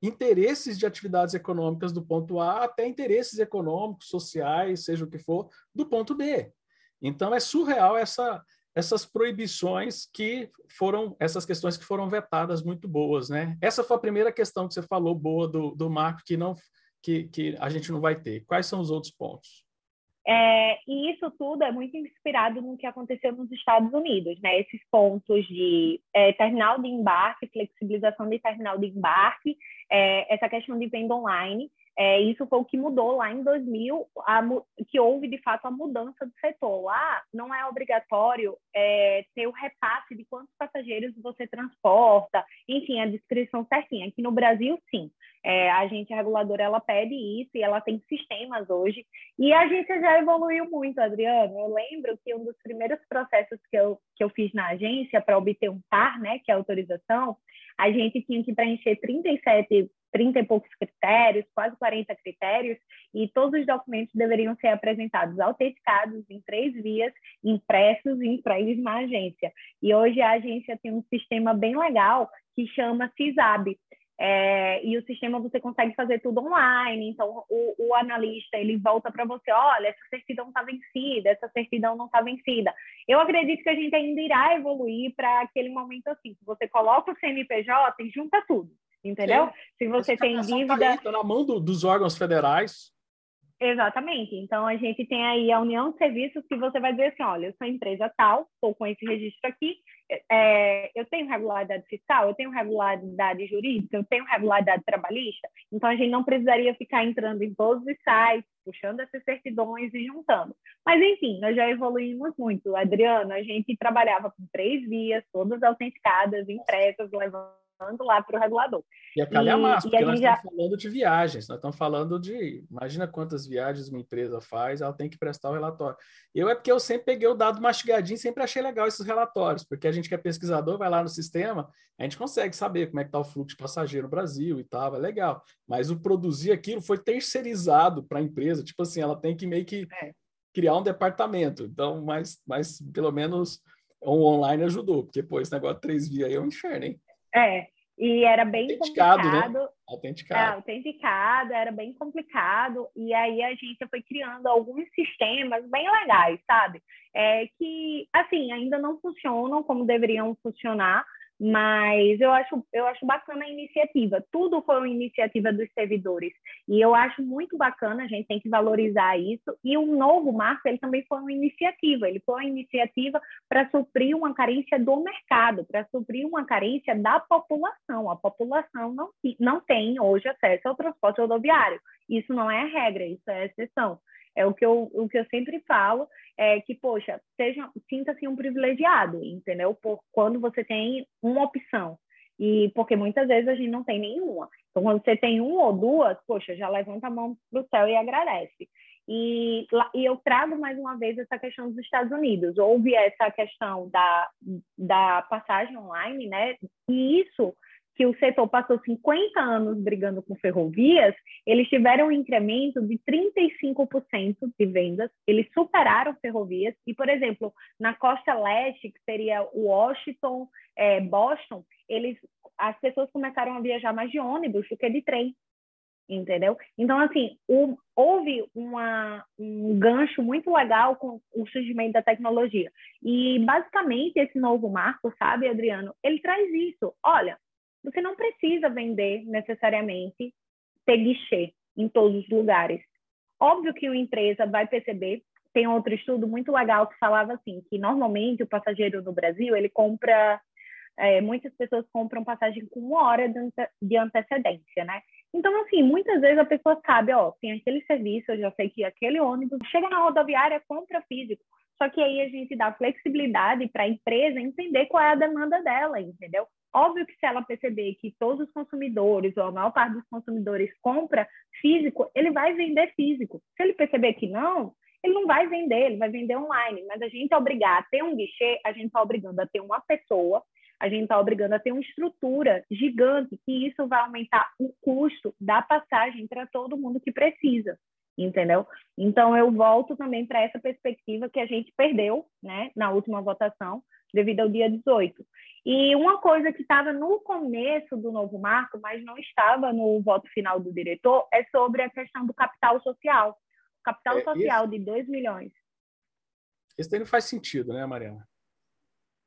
Speaker 1: interesses de atividades econômicas do ponto A até interesses econômicos, sociais, seja o que for, do ponto B. Então é surreal essa essas proibições que foram, essas questões que foram vetadas muito boas, né? Essa foi a primeira questão que você falou boa do, do marco que não que, que a gente não vai ter. Quais são os outros pontos?
Speaker 2: É, e isso tudo é muito inspirado no que aconteceu nos Estados Unidos, né? Esses pontos de é, terminal de embarque, flexibilização de terminal de embarque, é, essa questão de venda online. É, isso foi o que mudou lá em 2000, a, que houve de fato a mudança do setor. Lá não é obrigatório é, ter o repasse de quantos passageiros você transporta, enfim, a descrição certinha. Aqui no Brasil, sim. É, a agência reguladora ela pede isso e ela tem sistemas hoje. E a agência já evoluiu muito, Adriano. Eu lembro que um dos primeiros processos que eu, que eu fiz na agência para obter um TAR, né, que é a autorização, a gente tinha que preencher 37 30 e poucos critérios, quase 40 critérios, e todos os documentos deveriam ser apresentados autenticados em três vias, impressos e entregues na agência. E hoje a agência tem um sistema bem legal que chama CISAB. É, e o sistema você consegue fazer tudo online, então o, o analista ele volta para você, olha, essa certidão está vencida, essa certidão não está vencida. Eu acredito que a gente ainda irá evoluir para aquele momento assim, que você coloca o CNPJ e junta tudo. Entendeu? Sim. Se você tem tá dívida. Tá,
Speaker 1: aí, tá na mão do, dos órgãos federais.
Speaker 2: Exatamente. Então, a gente tem aí a união de serviços que você vai dizer assim: olha, eu sou empresa tal, estou com esse registro aqui, é, eu tenho regularidade fiscal, eu tenho regularidade jurídica, eu tenho regularidade trabalhista. Então, a gente não precisaria ficar entrando em todos os sites, puxando essas certidões e juntando. Mas, enfim, nós já evoluímos muito. Adriano, a gente trabalhava com três vias, todas autenticadas, impressas, levando lá para o regulador.
Speaker 1: E a calhamaço, porque nós já... estamos falando de viagens, nós estamos falando de, imagina quantas viagens uma empresa faz, ela tem que prestar o relatório. Eu é porque eu sempre peguei o dado mastigadinho, sempre achei legal esses relatórios, porque a gente que é pesquisador vai lá no sistema, a gente consegue saber como é que está o fluxo de passageiro no Brasil e tal, é legal. Mas o produzir aquilo foi terceirizado para a empresa, tipo assim, ela tem que meio que é. criar um departamento. Então, mas, mas pelo menos o online ajudou, porque, pô, esse negócio de três via aí é um inferno, hein?
Speaker 2: É, e era bem autenticado, né? complicado. Né?
Speaker 1: Autenticado.
Speaker 2: É, autenticado, era bem complicado. E aí a gente foi criando alguns sistemas bem legais, sabe? É, que, assim, ainda não funcionam como deveriam funcionar, mas eu acho, eu acho bacana a iniciativa. Tudo foi uma iniciativa dos servidores. E eu acho muito bacana, a gente tem que valorizar isso. E o novo marco, ele também foi uma iniciativa. Ele foi uma iniciativa para suprir uma carência do mercado, para suprir uma carência da população. A população não, não tem hoje acesso ao transporte rodoviário. Isso não é regra, isso é exceção. É o que eu, o que eu sempre falo é que, poxa, seja, sinta-se um privilegiado, entendeu? Por quando você tem uma opção. E porque muitas vezes a gente não tem nenhuma. Então, quando você tem uma ou duas, poxa, já levanta a mão para o céu e agradece. E, e, eu trago mais uma vez essa questão dos Estados Unidos. Houve essa questão da, da passagem online, né? E isso que o setor passou 50 anos brigando com ferrovias, eles tiveram um incremento de 35% de vendas, eles superaram ferrovias, e, por exemplo, na costa leste, que seria Washington, é, Boston, eles, as pessoas começaram a viajar mais de ônibus do que de trem, entendeu? Então, assim, o, houve uma, um gancho muito legal com o surgimento da tecnologia. E, basicamente, esse novo marco, sabe, Adriano, ele traz isso. Olha, você não precisa vender necessariamente ter guichê em todos os lugares. Óbvio que uma empresa vai perceber, tem outro estudo muito legal que falava assim, que normalmente o passageiro no Brasil, ele compra, é, muitas pessoas compram passagem com uma hora de antecedência, né? Então, assim, muitas vezes a pessoa sabe, ó, tem aquele serviço, eu já sei que aquele ônibus chega na rodoviária, compra físico. Só que aí a gente dá flexibilidade para a empresa entender qual é a demanda dela, entendeu? Óbvio que se ela perceber que todos os consumidores, ou a maior parte dos consumidores, compra físico, ele vai vender físico. Se ele perceber que não, ele não vai vender, ele vai vender online. Mas a gente é obrigado a ter um guichê, a gente está obrigando a ter uma pessoa, a gente está obrigando a ter uma estrutura gigante, que isso vai aumentar o custo da passagem para todo mundo que precisa entendeu? Então eu volto também para essa perspectiva que a gente perdeu, né, na última votação, devido ao dia 18. E uma coisa que estava no começo do novo marco, mas não estava no voto final do diretor, é sobre a questão do capital social. Capital é, social esse, de 2 milhões.
Speaker 1: Isso daí não faz sentido, né, Mariana?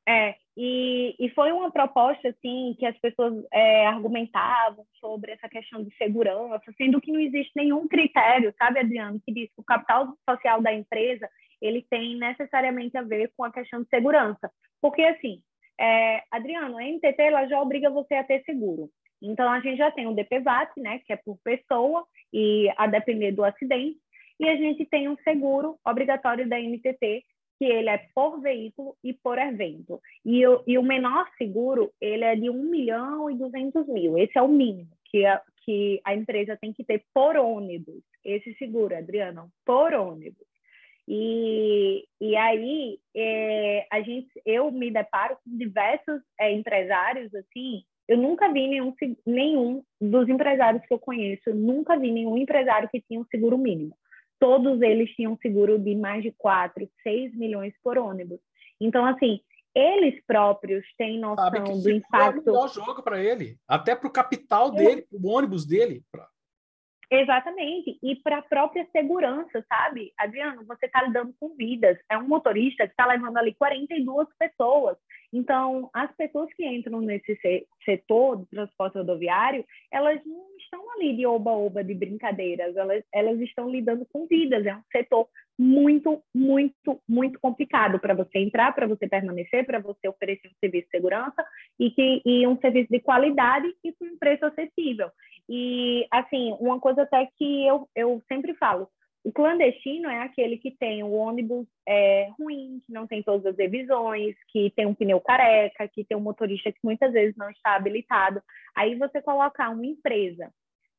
Speaker 2: É, e, e foi uma proposta, assim, que as pessoas é, argumentavam sobre essa questão de segurança, sendo que não existe nenhum critério, sabe, Adriano, que diz que o capital social da empresa, ele tem necessariamente a ver com a questão de segurança. Porque, assim, é, Adriano, a NTT, ela já obriga você a ter seguro. Então, a gente já tem o DPVAT, né, que é por pessoa e a depender do acidente, e a gente tem um seguro obrigatório da NTT, que ele é por veículo e por evento. E o, e o menor seguro, ele é de 1 milhão e 200 mil. Esse é o mínimo que a, que a empresa tem que ter por ônibus. Esse seguro, Adriano, por ônibus. E, e aí, é, a gente, eu me deparo com diversos é, empresários, assim, eu nunca vi nenhum, nenhum dos empresários que eu conheço, nunca vi nenhum empresário que tinha um seguro mínimo todos eles tinham seguro de mais de 4, 6 milhões por ônibus. Então, assim, eles próprios têm noção do impacto. É o
Speaker 1: melhor jogo para ele, até para o capital dele, para o ônibus dele. Pra...
Speaker 2: Exatamente, e para a própria segurança, sabe? Adriano, você está lidando com vidas. É um motorista que está levando ali 42 pessoas. Então, as pessoas que entram nesse setor do transporte rodoviário, elas não estão ali de oba-oba, de brincadeiras, elas, elas estão lidando com vidas. É um setor muito, muito, muito complicado para você entrar, para você permanecer, para você oferecer um serviço de segurança e, que, e um serviço de qualidade e com um preço acessível. E, assim, uma coisa até que eu, eu sempre falo, o clandestino é aquele que tem o ônibus é, ruim, que não tem todas as revisões, que tem um pneu careca, que tem um motorista que muitas vezes não está habilitado. Aí você colocar uma empresa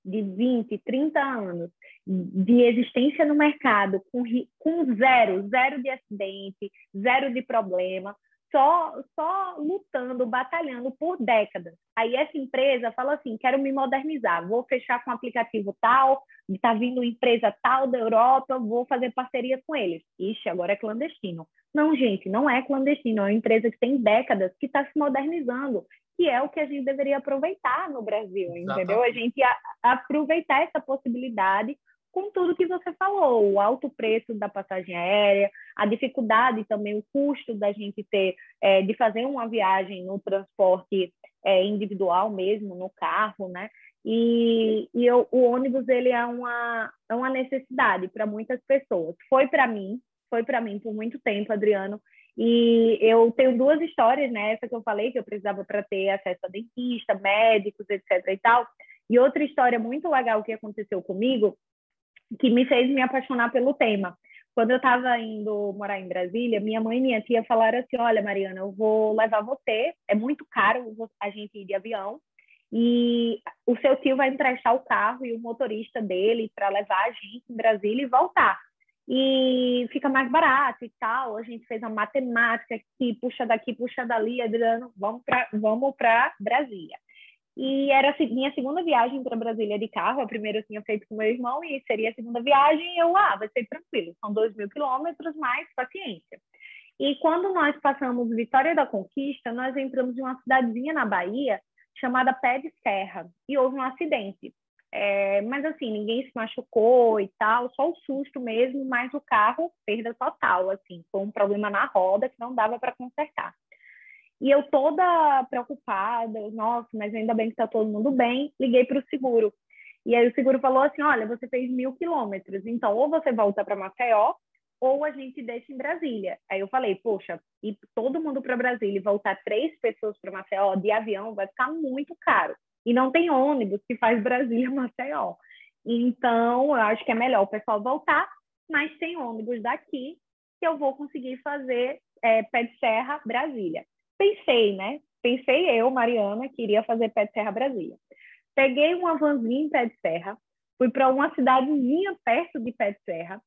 Speaker 2: de 20, 30 anos de existência no mercado, com, com zero, zero de acidente, zero de problema, só, só lutando, batalhando por décadas. Aí essa empresa fala assim: quero me modernizar, vou fechar com um aplicativo tal, está vindo empresa tal da Europa, vou fazer parceria com eles. Ixi, agora é clandestino. Não, gente, não é clandestino, é uma empresa que tem décadas que está se modernizando, que é o que a gente deveria aproveitar no Brasil, Exatamente. entendeu? A gente a, aproveitar essa possibilidade com tudo que você falou, o alto preço da passagem aérea, a dificuldade também, o custo da gente ter, é, de fazer uma viagem no transporte é, individual mesmo, no carro, né? E, e eu, o ônibus ele é uma, é uma necessidade para muitas pessoas. Foi para mim, foi para mim por muito tempo, Adriano. E eu tenho duas histórias, né? Essa que eu falei que eu precisava para ter acesso a dentista, médicos, etc. e tal. E outra história muito legal que aconteceu comigo, que me fez me apaixonar pelo tema. Quando eu estava indo morar em Brasília, minha mãe e minha tia falaram assim: Olha, Mariana, eu vou levar você, é muito caro a gente ir de avião, e o seu tio vai emprestar o carro e o motorista dele para levar a gente em Brasília e voltar. E fica mais barato e tal. A gente fez uma matemática que puxa daqui, puxa dali, Adriano, vamos para vamos Brasília. E era a minha segunda viagem para Brasília de carro. A primeira eu tinha feito com meu irmão e seria a segunda viagem. E eu, ah, vai ser tranquilo. São dois mil quilômetros, mais paciência. E quando nós passamos Vitória da Conquista, nós entramos em uma cidadezinha na Bahia chamada Pé de Serra. E houve um acidente. É, mas assim, ninguém se machucou e tal, só o susto mesmo, mas o carro, perda total, assim, foi um problema na roda que não dava para consertar. E eu toda preocupada, nossa, mas ainda bem que está todo mundo bem, liguei para o seguro. E aí o seguro falou assim, olha, você fez mil quilômetros, então ou você volta para Maceió, ou a gente deixa em Brasília. Aí eu falei, poxa, e todo mundo para Brasília e voltar três pessoas para Maceió de avião vai ficar muito caro. E não tem ônibus que faz Brasília-Maceió. Então, eu acho que é melhor o pessoal voltar, mas tem ônibus daqui que eu vou conseguir fazer é, pé de serra Brasília pensei, né? Pensei eu, Mariana, que iria fazer pé de serra Brasília. Peguei uma vanzinha em pé de serra, fui para uma cidadezinha perto de pé de serra,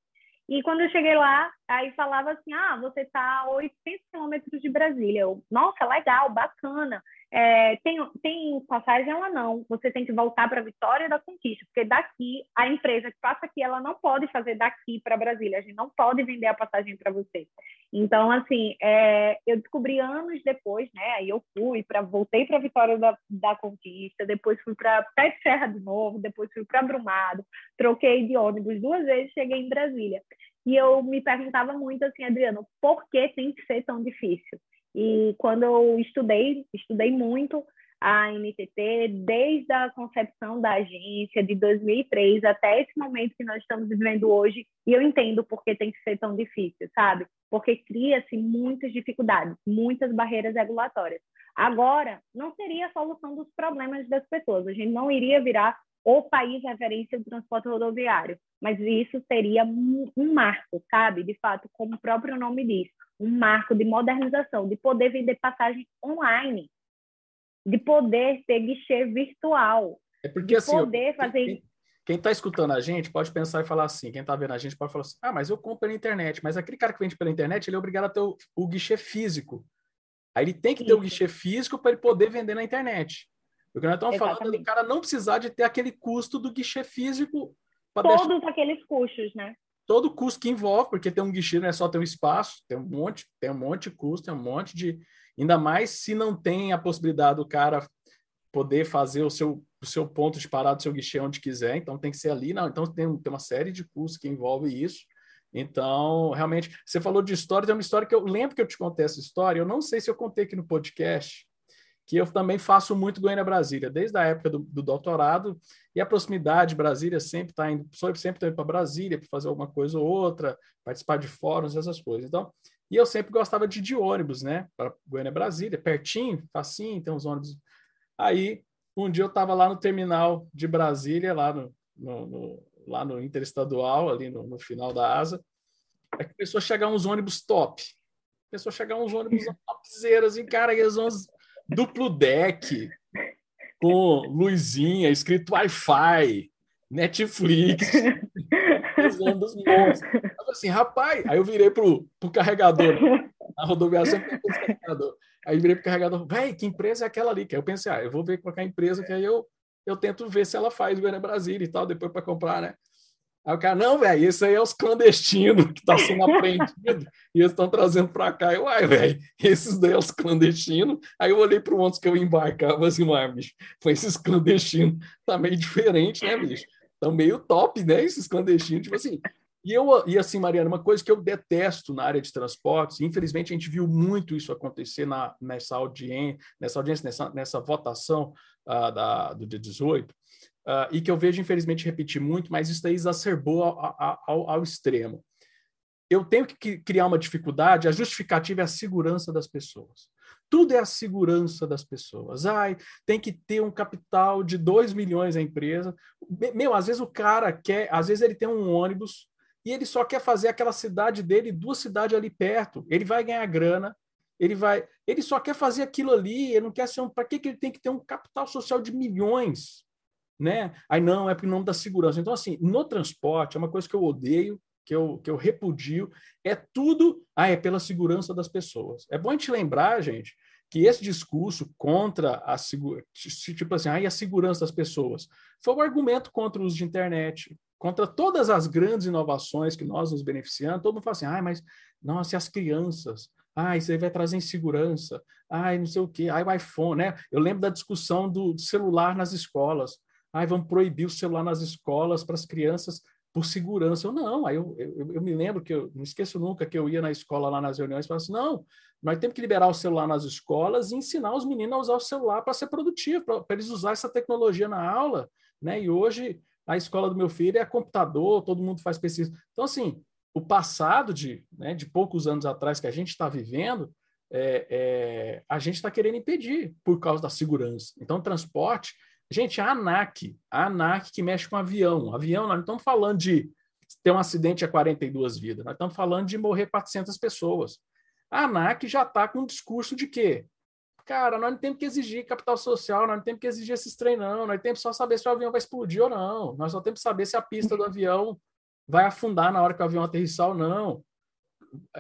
Speaker 2: e quando eu cheguei lá, aí falava assim: ah, você está a 800 quilômetros de Brasília. Eu, nossa, legal, bacana. É, tem, tem passagem lá não. Você tem que voltar para Vitória da Conquista, porque daqui, a empresa que passa aqui, ela não pode fazer daqui para Brasília. A gente não pode vender a passagem para você. Então, assim, é, eu descobri anos depois, né? Aí eu fui, para voltei para Vitória da, da Conquista, depois fui para Pé Serra de novo, depois fui para Brumado, troquei de ônibus duas vezes, cheguei em Brasília. E eu me perguntava muito assim, Adriano, por que tem que ser tão difícil? E quando eu estudei, estudei muito a NTT, desde a concepção da agência de 2003 até esse momento que nós estamos vivendo hoje, e eu entendo por que tem que ser tão difícil, sabe? Porque cria-se muitas dificuldades, muitas barreiras regulatórias. Agora, não seria a solução dos problemas das pessoas, a gente não iria virar o país referência do transporte rodoviário, mas isso seria um marco, sabe? De fato, como o próprio nome diz, um marco de modernização, de poder vender passagem online, de poder ter guichê virtual,
Speaker 1: é porque, de assim, poder fazer quem está escutando a gente pode pensar e falar assim, quem está vendo a gente pode falar assim, ah, mas eu compro pela internet, mas aquele cara que vende pela internet, ele é obrigado a ter o, o guichê físico. Aí ele tem que ter Isso. o guichê físico para ele poder vender na internet. O que nós estamos Exatamente. falando é do cara não precisar de ter aquele custo do guichê físico.
Speaker 2: Todos deixar... aqueles custos, né?
Speaker 1: Todo o custo que envolve, porque tem um guichê, não é só ter um espaço, tem um monte, tem um monte de custo, tem um monte de. Ainda mais se não tem a possibilidade do cara poder fazer o seu, o seu ponto de parada do seu guichê onde quiser, então tem que ser ali, não. Então tem, tem uma série de custos que envolve isso. Então, realmente, você falou de história, tem uma história que eu lembro que eu te contei essa história, eu não sei se eu contei aqui no podcast, que eu também faço muito Goiânia-Brasília, desde a época do, do, doutorado, e a proximidade, Brasília sempre está indo, sempre estou indo para Brasília para fazer alguma coisa ou outra, participar de fóruns, essas coisas. Então, e eu sempre gostava de ir de ônibus, né, para Goiânia-Brasília, pertinho, facinho, tem uns ônibus. Aí, um dia eu estava lá no terminal de Brasília, lá no, no, no lá no interestadual, ali no, no final da asa, é que começou a chegar uns ônibus top. Começou a chegar uns ônibus topzeiros, e cara, aqueles ônibus duplo deck, com luzinha, escrito Wi-Fi, Netflix, os monstros. Eu assim, rapaz, aí eu virei pro, pro carregador, na rodoviária sempre tem carregador. Aí eu virei pro carregador, véi, que empresa é aquela ali? Que eu pensei, ah, eu vou ver qual é a empresa, que aí eu, eu tento ver se ela faz Goiânia Brasília e tal, depois para comprar, né? Aí o cara, não, velho, esse aí é os clandestinos que estão tá sendo apreendido e eles estão trazendo para cá. Eu, ai, velho, esses daí é os clandestinos. Aí eu olhei para o ônibus que eu embarcava assim, mas, bicho, foi esses clandestinos, tá meio diferente, né, bicho? Estão meio top, né, esses clandestinos, tipo assim. E, eu, e assim, Mariana, uma coisa que eu detesto na área de transportes, infelizmente a gente viu muito isso acontecer na, nessa audiência, nessa audiência, nessa, nessa votação uh, da, do dia 18, uh, e que eu vejo, infelizmente, repetir muito, mas isso daí exacerbou ao, ao, ao extremo. Eu tenho que criar uma dificuldade, a justificativa é a segurança das pessoas. Tudo é a segurança das pessoas. Ai, tem que ter um capital de 2 milhões a empresa. Meu, às vezes o cara quer, às vezes ele tem um ônibus e ele só quer fazer aquela cidade dele, duas cidades ali perto. Ele vai ganhar grana, ele vai, ele só quer fazer aquilo ali, ele não quer ser um, para que, que ele tem que ter um capital social de milhões? Né? Aí não, é por nome da segurança. Então, assim, no transporte, é uma coisa que eu odeio, que eu, que eu repudio, é tudo, ah, é pela segurança das pessoas. É bom a gente lembrar, gente, que esse discurso contra a segurança, tipo assim, ah, a segurança das pessoas, foi um argumento contra o uso de internet, contra todas as grandes inovações que nós nos beneficiamos, todo mundo fala assim, ah, mas, nossa, e as crianças? Ah, isso aí vai trazer insegurança. Ah, não sei o quê. Ah, o iPhone, né? Eu lembro da discussão do celular nas escolas. Ai, vamos proibir o celular nas escolas para as crianças por segurança. Eu não, aí eu, eu, eu, me lembro que eu não esqueço nunca que eu ia na escola lá nas reuniões e falava assim: não, nós temos que liberar o celular nas escolas e ensinar os meninos a usar o celular para ser produtivo, para eles usar essa tecnologia na aula. Né? E hoje a escola do meu filho é computador, todo mundo faz pesquisa. Então, assim, o passado de, né, de poucos anos atrás que a gente está vivendo, é, é, a gente está querendo impedir por causa da segurança. Então, transporte Gente, a ANAC, a ANAC que mexe com avião. Avião, nós não estamos falando de ter um acidente a 42 vidas, nós estamos falando de morrer 400 pessoas. A ANAC já está com um discurso de quê? Cara, nós não temos que exigir capital social, nós não temos que exigir esses treinos, não. Nós temos só saber se o avião vai explodir ou não. Nós só temos que saber se a pista do avião vai afundar na hora que o avião aterrissar ou não.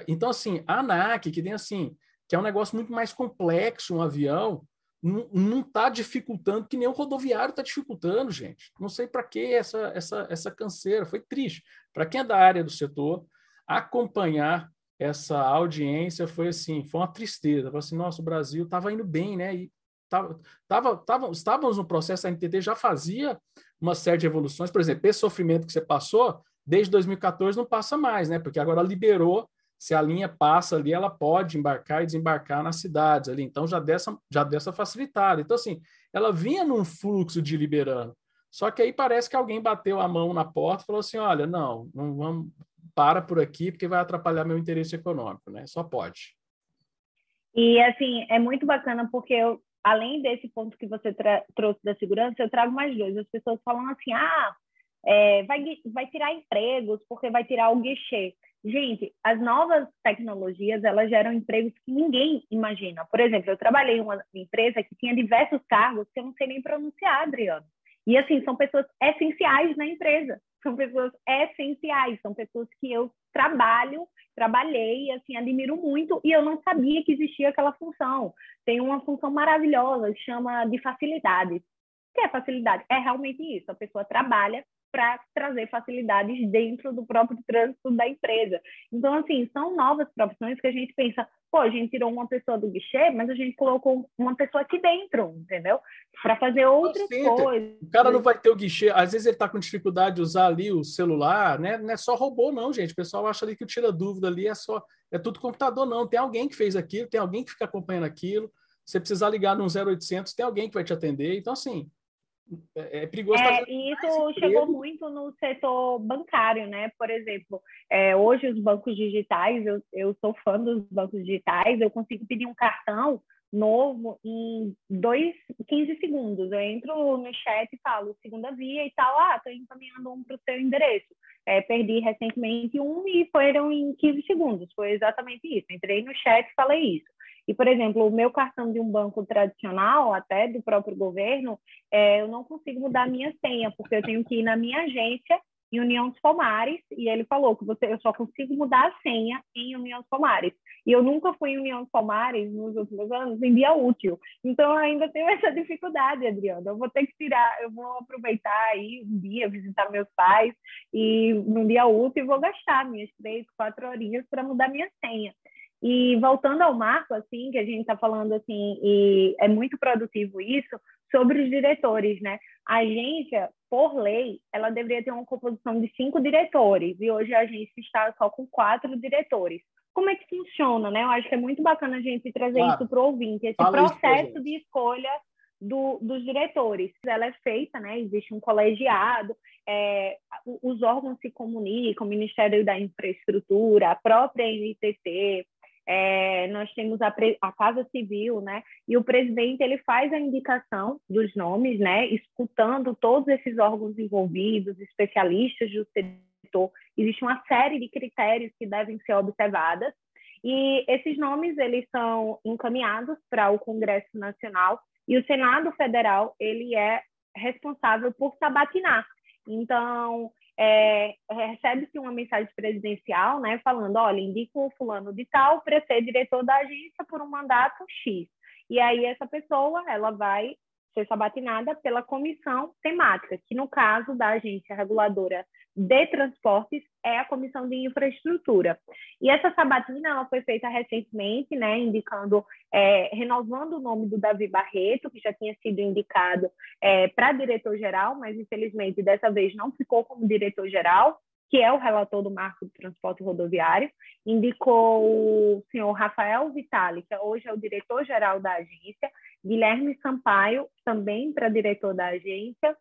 Speaker 1: Então, assim, a ANAC, que tem assim, que é um negócio muito mais complexo, um avião, não está dificultando, que nem o rodoviário está dificultando, gente. Não sei para que essa, essa, essa canseira, foi triste. Para quem é da área do setor, acompanhar essa audiência foi assim, foi uma tristeza. Falei assim, nossa, o Brasil estava indo bem, né? E tava, tava, tava, estávamos no processo, a NTT já fazia uma série de evoluções. Por exemplo, esse sofrimento que você passou, desde 2014 não passa mais, né? Porque agora liberou se a linha passa ali, ela pode embarcar e desembarcar nas cidades ali. Então, já dessa, já dessa facilitada. Então, assim, ela vinha num fluxo de liberando. Só que aí parece que alguém bateu a mão na porta e falou assim: olha, não, não vamos, para por aqui, porque vai atrapalhar meu interesse econômico, né? Só pode.
Speaker 2: E, assim, é muito bacana porque eu, além desse ponto que você trouxe da segurança, eu trago mais dois. As pessoas falam assim: ah, é, vai, vai tirar empregos porque vai tirar o guichê. Gente, as novas tecnologias, elas geram empregos que ninguém imagina. Por exemplo, eu trabalhei em uma empresa que tinha diversos cargos que eu não sei nem pronunciar, Adriano. E, assim, são pessoas essenciais na empresa. São pessoas essenciais, são pessoas que eu trabalho, trabalhei, assim, admiro muito, e eu não sabia que existia aquela função. Tem uma função maravilhosa, chama de facilidade. O que é facilidade? É realmente isso, a pessoa trabalha para trazer facilidades dentro do próprio trânsito da empresa. Então, assim, são novas profissões que a gente pensa, pô, a gente tirou uma pessoa do guichê, mas a gente colocou uma pessoa aqui dentro, entendeu? Para fazer outras coisas.
Speaker 1: O cara não vai ter o guichê, às vezes ele está com dificuldade de usar ali o celular, né? Não é só robô, não, gente. O pessoal acha ali que o tira dúvida ali é só é tudo computador, não. Tem alguém que fez aquilo, tem alguém que fica acompanhando aquilo. Se você precisar ligar no 0800, tem alguém que vai te atender. Então, assim,
Speaker 2: é, é perigoso. É, e isso chegou muito no setor bancário, né? Por exemplo, é, hoje os bancos digitais, eu, eu sou fã dos bancos digitais, eu consigo pedir um cartão novo em dois, 15 segundos. Eu entro no chat e falo segunda via e tal, ah, estou encaminhando um para o seu endereço. É, perdi recentemente um e foram em 15 segundos. Foi exatamente isso. Entrei no chat e falei isso. E, por exemplo, o meu cartão de um banco tradicional, até do próprio governo, é, eu não consigo mudar a minha senha, porque eu tenho que ir na minha agência em União dos Palmares, e ele falou que você, eu só consigo mudar a senha em União dos Palmares. E eu nunca fui em União dos Palmares nos últimos anos em dia útil. Então, eu ainda tenho essa dificuldade, Adriana. Eu vou ter que tirar, eu vou aproveitar aí um dia, visitar meus pais, e num dia útil, vou gastar minhas três, quatro horinhas para mudar minha senha. E voltando ao marco, assim, que a gente está falando assim, e é muito produtivo isso, sobre os diretores, né? A agência, por lei, ela deveria ter uma composição de cinco diretores, e hoje a agência está só com quatro diretores. Como é que funciona, né? Eu acho que é muito bacana a gente trazer claro. isso para o ouvinte, esse Fala processo de escolha do, dos diretores. Ela é feita, né? Existe um colegiado, é, os órgãos se comunicam, o Ministério da Infraestrutura, a própria NTT, é, nós temos a, a, Casa Civil, né? E o presidente ele faz a indicação dos nomes, né? Escutando todos esses órgãos envolvidos, especialistas do setor. Existe uma série de critérios que devem ser observadas e esses nomes eles são encaminhados para o Congresso Nacional e o Senado Federal ele é responsável por sabatinar. Então, é, recebe-se uma mensagem presidencial, né, falando, olha, indica o fulano de tal para ser diretor da agência por um mandato X. E aí essa pessoa, ela vai ser sabatinada pela comissão temática, que no caso da agência reguladora de transportes é a comissão de infraestrutura. E essa sabatina ela foi feita recentemente, né, indicando, é, renovando o nome do Davi Barreto, que já tinha sido indicado é, para diretor-geral, mas infelizmente dessa vez não ficou como diretor-geral, que é o relator do marco do transporte rodoviário, indicou o senhor Rafael Vitali, que hoje é o diretor-geral da agência, Guilherme Sampaio, também para diretor da agência,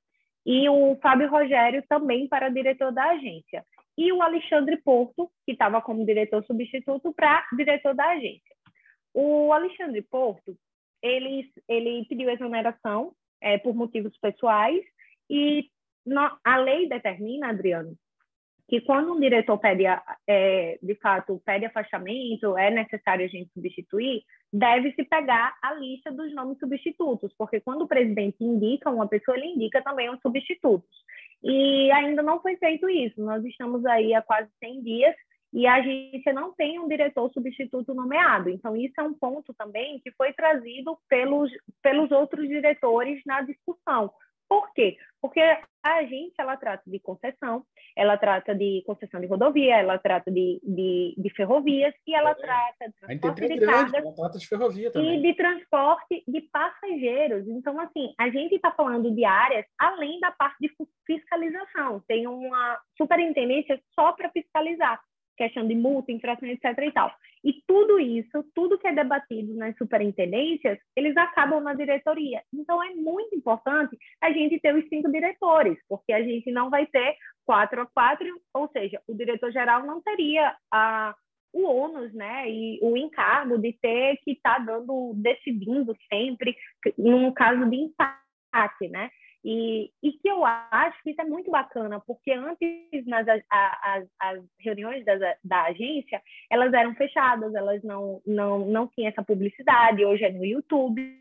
Speaker 2: e o Fábio Rogério, também para diretor da agência. E o Alexandre Porto, que estava como diretor substituto, para diretor da agência. O Alexandre Porto, ele, ele pediu exoneração é, por motivos pessoais, e a lei determina, Adriano, que quando um diretor pede, é, de fato, pede afastamento, é necessário a gente substituir, deve-se pegar a lista dos nomes substitutos, porque quando o presidente indica uma pessoa, ele indica também os substitutos. E ainda não foi feito isso. Nós estamos aí há quase 100 dias e a agência não tem um diretor substituto nomeado. Então, isso é um ponto também que foi trazido pelos, pelos outros diretores na discussão. Por quê? Porque a agência ela trata de concessão, ela trata de concessão de rodovia, ela trata de, de, de ferrovias e ela é. trata de transporte de grande, cargas
Speaker 1: trata de ferrovia também.
Speaker 2: e de transporte de passageiros. Então, assim, a gente está falando de áreas além da parte de fiscalização. Tem uma superintendência só para fiscalizar questão de multa, infração, etc. e tal. E tudo isso, tudo que é debatido nas superintendências, eles acabam na diretoria. Então, é muito importante a gente ter os cinco diretores, porque a gente não vai ter quatro a quatro, ou seja, o diretor-geral não teria a, o ônus, né, e o encargo de ter que estar tá dando, decidindo sempre, num caso de empate, né? E, e que eu acho que isso é muito bacana, porque antes nas as, as reuniões da, da agência, elas eram fechadas, elas não, não, não tinham essa publicidade, hoje é no YouTube,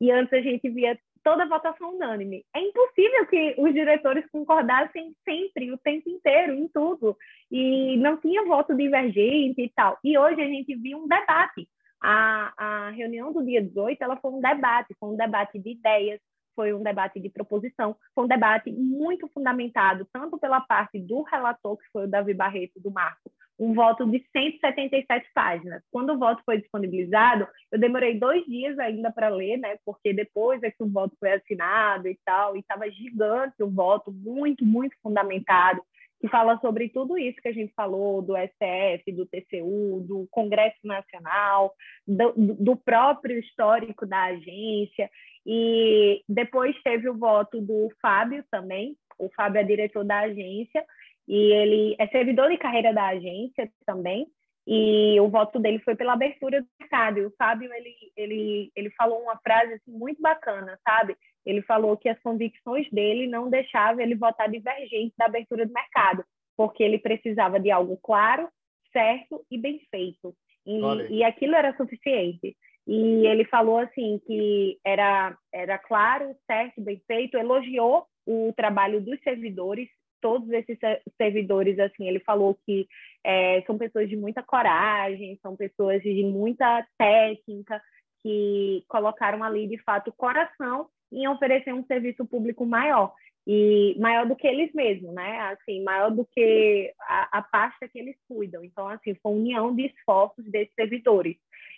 Speaker 2: e antes a gente via toda a votação unânime. É impossível que os diretores concordassem sempre, o tempo inteiro, em tudo. E não tinha voto divergente e tal. E hoje a gente viu um debate. A, a reunião do dia 18 ela foi um debate, foi um debate de ideias, foi um debate de proposição, foi um debate muito fundamentado, tanto pela parte do relator, que foi o Davi Barreto, do Marco, um voto de 177 páginas. Quando o voto foi disponibilizado, eu demorei dois dias ainda para ler, né? Porque depois é que o voto foi assinado e tal, e estava gigante o voto, muito, muito fundamentado, que fala sobre tudo isso que a gente falou, do STF, do TCU, do Congresso Nacional, do, do próprio histórico da agência. E depois teve o voto do Fábio também, o Fábio é diretor da agência, e ele é servidor de carreira da agência também, e o voto dele foi pela abertura do mercado. E o Fábio, ele, ele, ele falou uma frase assim, muito bacana, sabe? Ele falou que as convicções dele não deixavam ele votar divergente da abertura do mercado, porque ele precisava de algo claro, certo e bem feito. E, e aquilo era suficiente. E ele falou assim que era, era claro, certo, bem feito, elogiou o trabalho dos servidores, todos esses servidores, assim, ele falou que é, são pessoas de muita coragem, são pessoas de muita técnica, que colocaram ali, de fato, coração em oferecer um serviço público maior e maior do que eles mesmos, né? Assim, maior do que a, a pasta que eles cuidam. Então, assim, foi união de esforços desses servidores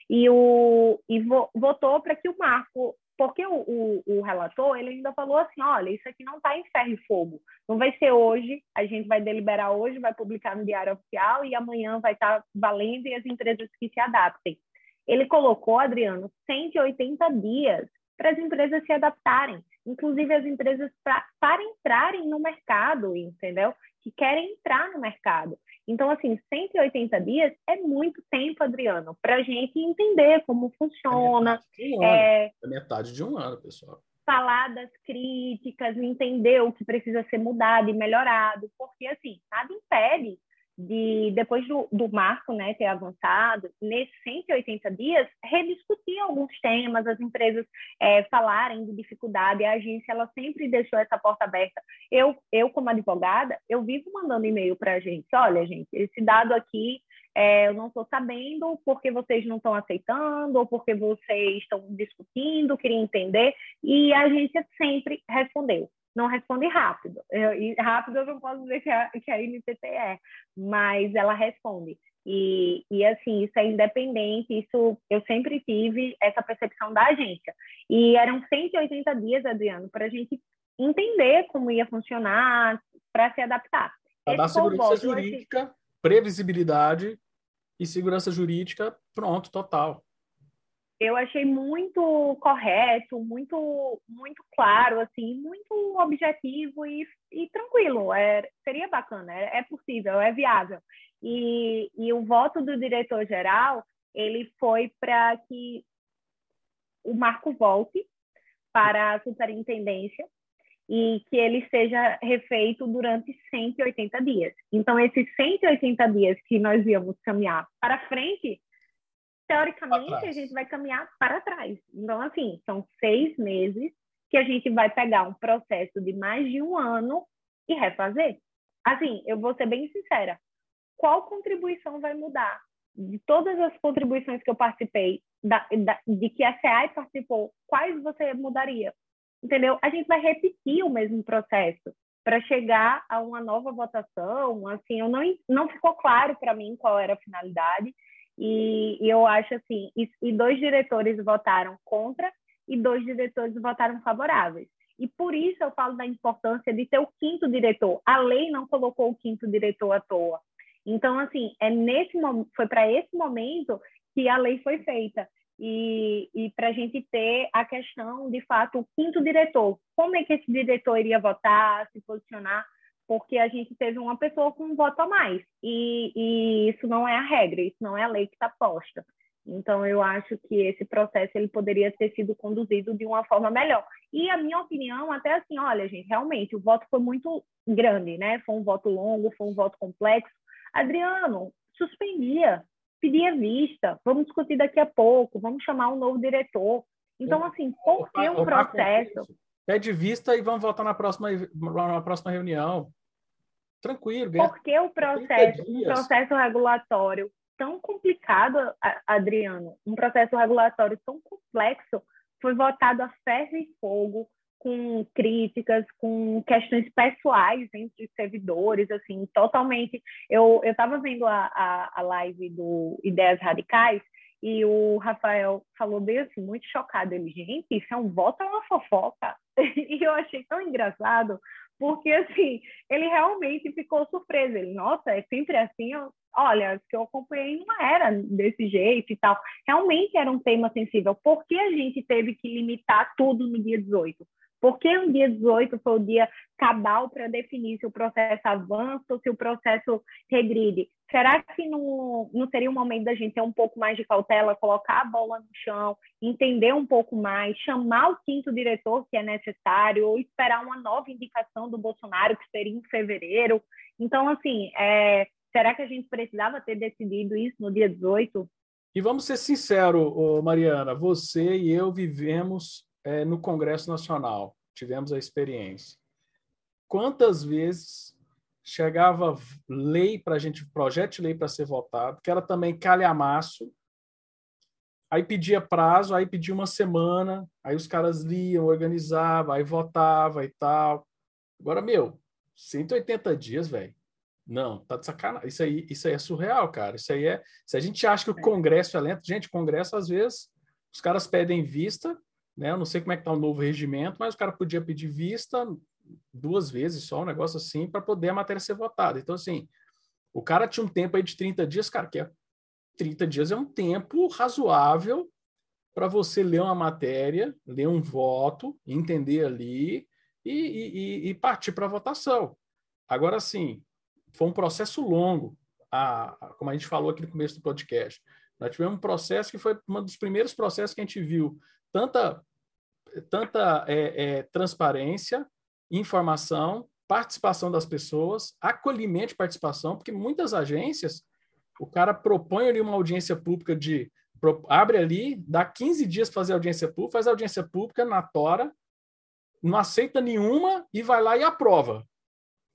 Speaker 2: e, o, e vo, votou para que o marco, porque o, o, o, relator ele ainda falou assim, olha, isso aqui não está em ferro e fogo, não vai ser hoje, a gente vai deliberar hoje, vai publicar no Diário Oficial e amanhã vai estar tá valendo e as empresas que se adaptem. Ele colocou, Adriano, 180 dias para as empresas se adaptarem, inclusive as empresas pra, para entrarem no mercado, entendeu? Que querem entrar no mercado. Então, assim, 180 dias é muito tempo, Adriano, para a gente entender como funciona.
Speaker 1: É metade, um é, é metade de um ano, pessoal.
Speaker 2: Falar das críticas, entender o que precisa ser mudado e melhorado, porque, assim, nada impede de, depois do, do marco né, ter avançado, nesses 180 dias, rediscutir alguns temas, as empresas é, falarem de dificuldade, a agência ela sempre deixou essa porta aberta. Eu, eu como advogada, eu vivo mandando e-mail para a agência, olha, gente, esse dado aqui é, eu não estou sabendo porque vocês não estão aceitando ou porque vocês estão discutindo, queria entender, e a agência sempre respondeu não responde rápido. Eu, e rápido eu não posso dizer que a, que a NTT é, mas ela responde. E, e assim, isso é independente, isso eu sempre tive essa percepção da agência. E eram 180 dias, Adriano, para a gente entender como ia funcionar, para se adaptar.
Speaker 1: Para dar segurança jurídica, previsibilidade e segurança jurídica, pronto, total
Speaker 2: eu achei muito correto, muito muito claro, assim, muito objetivo e, e tranquilo. É, seria bacana, é, é possível, é viável. E, e o voto do diretor-geral, ele foi para que o marco volte para a superintendência e que ele seja refeito durante 180 dias. Então, esses 180 dias que nós íamos caminhar para frente, teoricamente, a gente vai caminhar para trás. Então, assim, são seis meses que a gente vai pegar um processo de mais de um ano e refazer. Assim, eu vou ser bem sincera. Qual contribuição vai mudar? De todas as contribuições que eu participei, da, da, de que a SEAI participou, quais você mudaria? Entendeu? A gente vai repetir o mesmo processo para chegar a uma nova votação. Assim, eu não, não ficou claro para mim qual era a finalidade. E, e eu acho assim, e, e dois diretores votaram contra e dois diretores votaram favoráveis. E por isso eu falo da importância de ter o quinto diretor. A lei não colocou o quinto diretor à toa. Então, assim, é nesse foi para esse momento que a lei foi feita. E, e para a gente ter a questão, de fato, o quinto diretor. Como é que esse diretor iria votar, se posicionar? Porque a gente teve uma pessoa com um voto a mais. E, e isso não é a regra, isso não é a lei que está posta. Então, eu acho que esse processo ele poderia ter sido conduzido de uma forma melhor. E a minha opinião, até assim, olha, gente, realmente, o voto foi muito grande, né? Foi um voto longo, foi um voto complexo. Adriano, suspendia, pedia vista, vamos discutir daqui a pouco, vamos chamar um novo diretor. Então, assim, por que um processo?
Speaker 1: Pede vista e vamos voltar na próxima, na próxima reunião. Tranquilo.
Speaker 2: Por que o processo, um processo regulatório tão complicado, Adriano, um processo regulatório tão complexo, foi votado a ferro e fogo, com críticas, com questões pessoais entre os servidores, assim, totalmente. Eu estava vendo a, a, a live do Ideias Radicais e o Rafael falou bem assim, muito chocado. Ele, gente, isso é um voto ou uma fofoca? e eu achei tão engraçado, porque, assim, ele realmente ficou surpreso. Ele, nossa, é sempre assim? Eu, olha, que eu acompanhei não era desse jeito e tal. Realmente era um tema sensível. Por que a gente teve que limitar tudo no dia 18? Por que o dia 18 foi o dia cabal para definir se o processo avança ou se o processo regride? Será que não, não seria o momento da gente ter um pouco mais de cautela, colocar a bola no chão, entender um pouco mais, chamar o quinto diretor, que é necessário, ou esperar uma nova indicação do Bolsonaro, que seria em fevereiro? Então, assim, é, será que a gente precisava ter decidido isso no dia 18?
Speaker 1: E vamos ser sinceros, Mariana, você e eu vivemos é, no Congresso Nacional, tivemos a experiência. Quantas vezes chegava lei para a gente, projeto de lei para ser votado, que era também calhamaço, aí pedia prazo, aí pedia uma semana, aí os caras liam, organizavam, aí votava e tal. Agora, meu, 180 dias, velho. Não, tá de sacanagem. Isso aí, isso aí é surreal, cara. Isso aí é. Se a gente acha que o é. Congresso é lento, gente, Congresso, às vezes, os caras pedem vista, né? Eu não sei como é que está o novo regimento, mas o cara podia pedir vista duas vezes só, um negócio assim, para poder a matéria ser votada. Então, assim, o cara tinha um tempo aí de 30 dias, cara, que é 30 dias é um tempo razoável para você ler uma matéria, ler um voto, entender ali e, e, e partir para a votação. Agora, sim, foi um processo longo, a, como a gente falou aqui no começo do podcast. Nós tivemos um processo que foi um dos primeiros processos que a gente viu tanta, tanta é, é, transparência, informação, participação das pessoas, acolhimento de participação, porque muitas agências, o cara propõe ali uma audiência pública de abre ali, dá 15 dias para fazer audiência pública, faz audiência pública na tora, não aceita nenhuma e vai lá e aprova.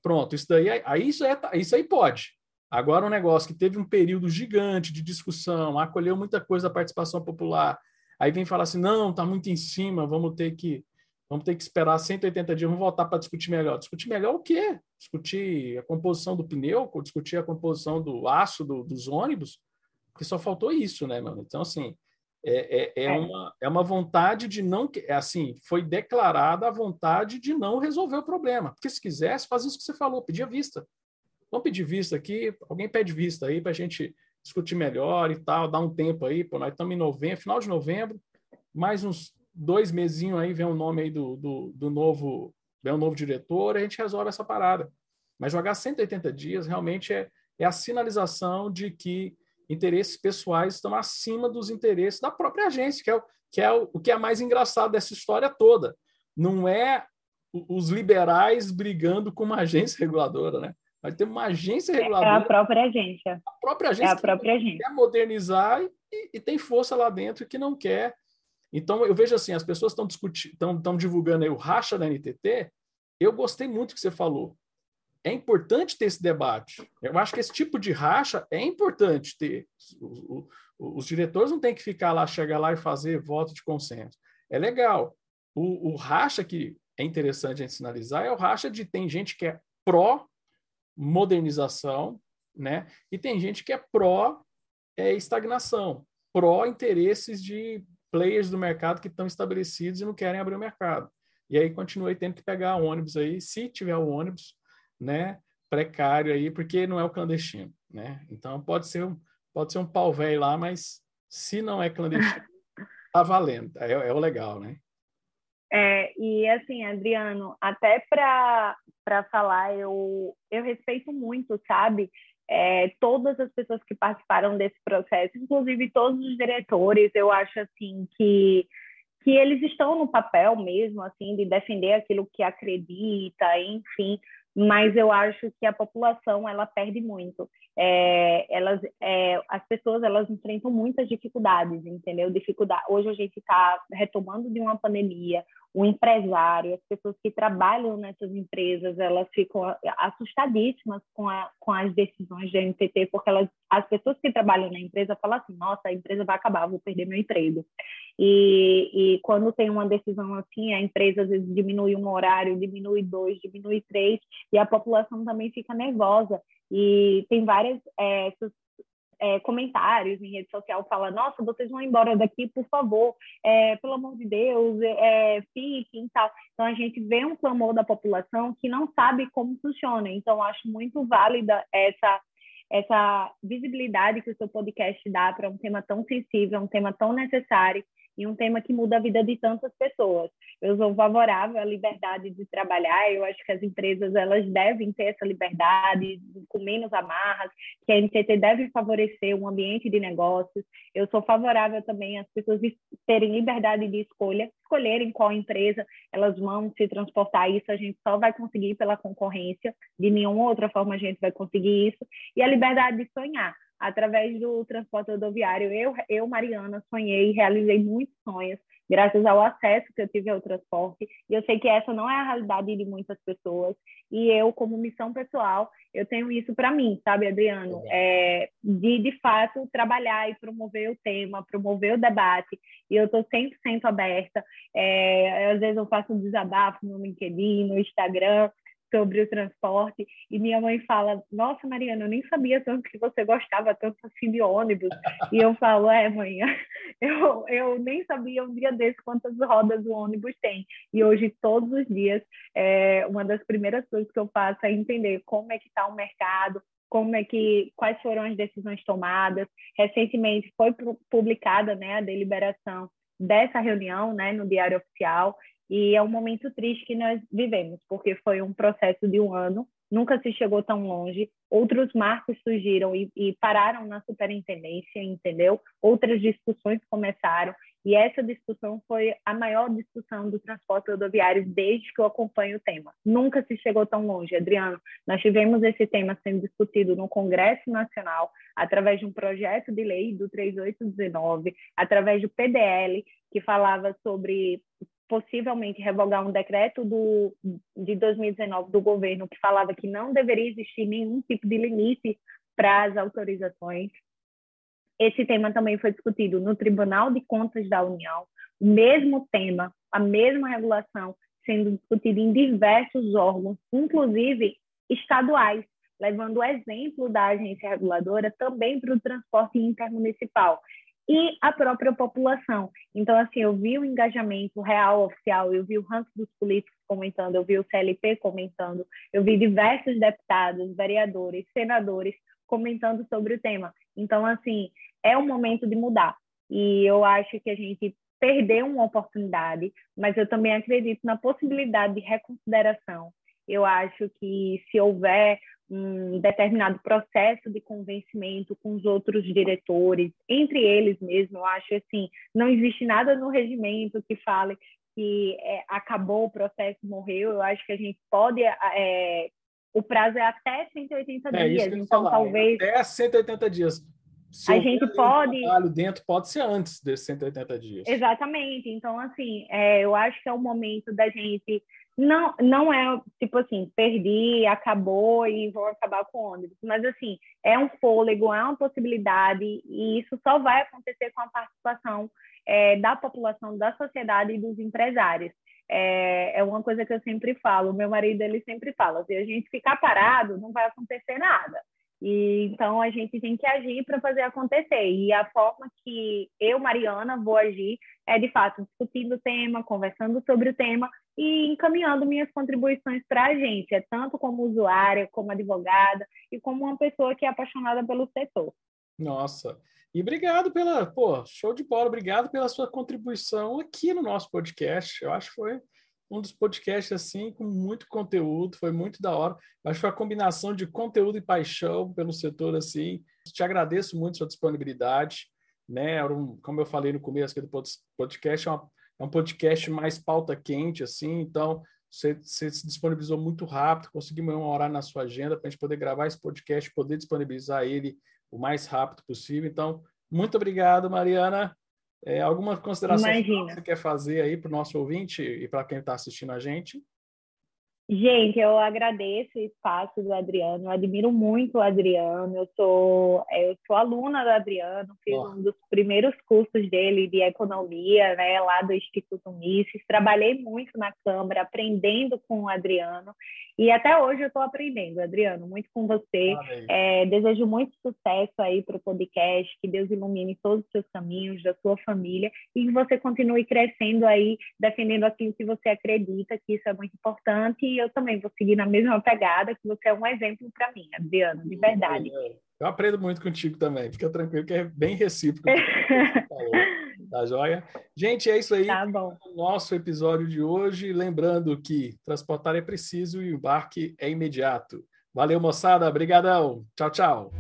Speaker 1: Pronto, isso daí, aí isso, é, isso aí pode. Agora um negócio que teve um período gigante de discussão, acolheu muita coisa da participação popular, Aí vem falar assim, não, está muito em cima, vamos ter que vamos ter que esperar 180 dias, vamos voltar para discutir melhor. Discutir melhor o quê? Discutir a composição do pneu, discutir a composição do aço do, dos ônibus, porque só faltou isso, né, mano? Então, assim, é, é, é, é, uma, é uma vontade de não. É assim, foi declarada a vontade de não resolver o problema. Porque se quisesse, faz isso que você falou, pedir vista. Vamos pedir vista aqui, alguém pede vista aí para a gente discutir melhor e tal, dar um tempo aí, pô, nós estamos em novembro, final de novembro, mais uns dois mesinhos aí, vem o nome aí do, do, do novo, vem o novo diretor, a gente resolve essa parada. Mas jogar 180 dias realmente é, é a sinalização de que interesses pessoais estão acima dos interesses da própria agência, que é, o, que é o, o que é mais engraçado dessa história toda. Não é os liberais brigando com uma agência reguladora, né? Vai ter uma agência reguladora.
Speaker 2: É a própria agência.
Speaker 1: A própria agência. É
Speaker 2: a própria agência.
Speaker 1: quer modernizar e, e, tem força lá dentro que não quer. Então, eu vejo assim, as pessoas estão discutindo, estão divulgando aí o racha da NTT. Eu gostei muito que você falou. É importante ter esse debate. Eu acho que esse tipo de racha é importante ter. Os, os diretores não têm que ficar lá, chegar lá e fazer voto de consenso. É legal. O, o racha que é interessante a gente sinalizar é o racha de tem gente que é pró modernização, né? E tem gente que é pró é, estagnação, pró interesses de players do mercado que estão estabelecidos e não querem abrir o mercado. E aí continuei tendo que pegar ônibus aí, se tiver o ônibus, né? Precário aí, porque não é o clandestino. né? Então pode ser um, pode ser um pau velho lá, mas se não é clandestino, tá valendo, é, é o legal, né?
Speaker 2: É, e assim, Adriano, até para falar, eu, eu respeito muito, sabe? É, todas as pessoas que participaram desse processo, inclusive todos os diretores, eu acho assim que que eles estão no papel mesmo, assim, de defender aquilo que acredita, enfim, mas eu acho que a população ela perde muito. É, elas, é, as pessoas elas enfrentam muitas dificuldades, entendeu? Dificuldade. Hoje a gente está retomando de uma pandemia. O empresário, as pessoas que trabalham nessas empresas, elas ficam assustadíssimas com, a, com as decisões da NTT, porque elas, as pessoas que trabalham na empresa falam assim: nossa, a empresa vai acabar, vou perder meu emprego. E, e quando tem uma decisão assim, a empresa às vezes diminui um horário, diminui dois, diminui três, e a população também fica nervosa. E tem várias é, é, comentários em rede social fala nossa vocês vão embora daqui por favor é, pelo amor de Deus é, fiquem tal. Então a gente vê um clamor da população que não sabe como funciona. Então acho muito válida essa essa visibilidade que o seu podcast dá para um tema tão sensível um tema tão necessário e um tema que muda a vida de tantas pessoas. Eu sou favorável à liberdade de trabalhar, eu acho que as empresas elas devem ter essa liberdade, com menos amarras, que a NTT deve favorecer um ambiente de negócios. Eu sou favorável também às pessoas terem liberdade de escolha, escolherem qual empresa elas vão se transportar. Isso a gente só vai conseguir pela concorrência, de nenhuma outra forma a gente vai conseguir isso. E a liberdade de sonhar através do transporte rodoviário, eu, eu, Mariana, sonhei e realizei muitos sonhos, graças ao acesso que eu tive ao transporte. E eu sei que essa não é a realidade de muitas pessoas. E eu, como missão pessoal, eu tenho isso para mim, sabe, Adriano? É, de, de fato, trabalhar e promover o tema, promover o debate. E eu estou 100% aberta. É, às vezes eu faço um desabafo no LinkedIn, no Instagram, sobre o transporte e minha mãe fala: Nossa, Mariana, eu nem sabia tanto que você gostava tanto assim de ônibus. e eu falo: É, mãe, eu, eu nem sabia um dia desse quantas rodas o ônibus tem. E hoje, todos os dias, é, uma das primeiras coisas que eu faço é entender como é que está o mercado, como é que quais foram as decisões tomadas. Recentemente foi publicada né, a deliberação dessa reunião né, no Diário Oficial e é um momento triste que nós vivemos, porque foi um processo de um ano, nunca se chegou tão longe, outros marcos surgiram e, e pararam na superintendência, entendeu? Outras discussões começaram, e essa discussão foi a maior discussão do transporte rodoviário desde que eu acompanho o tema. Nunca se chegou tão longe, Adriano. Nós tivemos esse tema sendo discutido no Congresso Nacional, através de um projeto de lei do 3819, através do PDL, que falava sobre possivelmente revogar um decreto do, de 2019 do governo que falava que não deveria existir nenhum tipo de limite para as autorizações. Esse tema também foi discutido no Tribunal de Contas da União, o mesmo tema, a mesma regulação sendo discutida em diversos órgãos, inclusive estaduais, levando o exemplo da agência reguladora também para o transporte intermunicipal e a própria população. Então, assim, eu vi o engajamento real, oficial, eu vi o ranking dos políticos comentando, eu vi o CLP comentando, eu vi diversos deputados, vereadores, senadores comentando sobre o tema. Então, assim, é um momento de mudar. E eu acho que a gente perdeu uma oportunidade, mas eu também acredito na possibilidade de reconsideração. Eu acho que se houver um determinado processo de convencimento com os outros diretores, entre eles mesmo. Eu acho assim, não existe nada no regimento que fale que é, acabou o processo, morreu. Eu acho que a gente pode é, o prazo é até 180 é, dias, então falar, talvez
Speaker 1: até 180 dias.
Speaker 2: Se a gente pode
Speaker 1: um trabalho dentro pode ser antes desses 180 dias.
Speaker 2: Exatamente. Então assim, é, eu acho que é o momento da gente não, não é tipo assim, perdi, acabou e vou acabar com o ônibus. Mas assim, é um fôlego, é uma possibilidade, e isso só vai acontecer com a participação é, da população, da sociedade e dos empresários. É, é uma coisa que eu sempre falo, meu marido ele sempre fala, se a gente ficar parado, não vai acontecer nada. E, então, a gente tem que agir para fazer acontecer. E a forma que eu, Mariana, vou agir é, de fato, discutindo o tema, conversando sobre o tema e encaminhando minhas contribuições para a agência, tanto como usuária, como advogada e como uma pessoa que é apaixonada pelo setor.
Speaker 1: Nossa, e obrigado pela, pô, show de bola, obrigado pela sua contribuição aqui no nosso podcast. Eu acho que foi um dos podcasts assim com muito conteúdo, foi muito da hora. Acho que foi a combinação de conteúdo e paixão pelo setor assim. Te agradeço muito sua disponibilidade, né? Um, como eu falei no começo aqui do podcast, é, uma, é um podcast mais pauta quente assim, então você, você, se disponibilizou muito rápido, conseguimos uma hora na sua agenda para a gente poder gravar esse podcast, poder disponibilizar ele o mais rápido possível. Então, muito obrigado, Mariana. É, alguma consideração que você quer fazer aí para o nosso ouvinte e para quem está assistindo a gente?
Speaker 2: Gente, eu agradeço o espaço do Adriano, eu admiro muito o Adriano, eu sou, eu sou aluna do Adriano, fiz oh. um dos primeiros cursos dele de economia, né, lá do Instituto Mises, trabalhei muito na Câmara, aprendendo com o Adriano, e até hoje eu estou aprendendo, Adriano, muito com você. É, desejo muito sucesso aí para o podcast, que Deus ilumine todos os seus caminhos, da sua família, e que você continue crescendo aí, defendendo aquilo que você acredita, que isso é muito importante. E eu também vou seguir na mesma pegada, que você é um exemplo para mim, Adriano, de verdade.
Speaker 1: Eu aprendo muito contigo também, fica tranquilo, que é bem recíproco. Tá joia? Gente, é isso aí.
Speaker 2: Tá bom.
Speaker 1: O nosso episódio de hoje. Lembrando que transportar é preciso e o embarque é imediato. Valeu, moçada. Obrigadão. Tchau, tchau.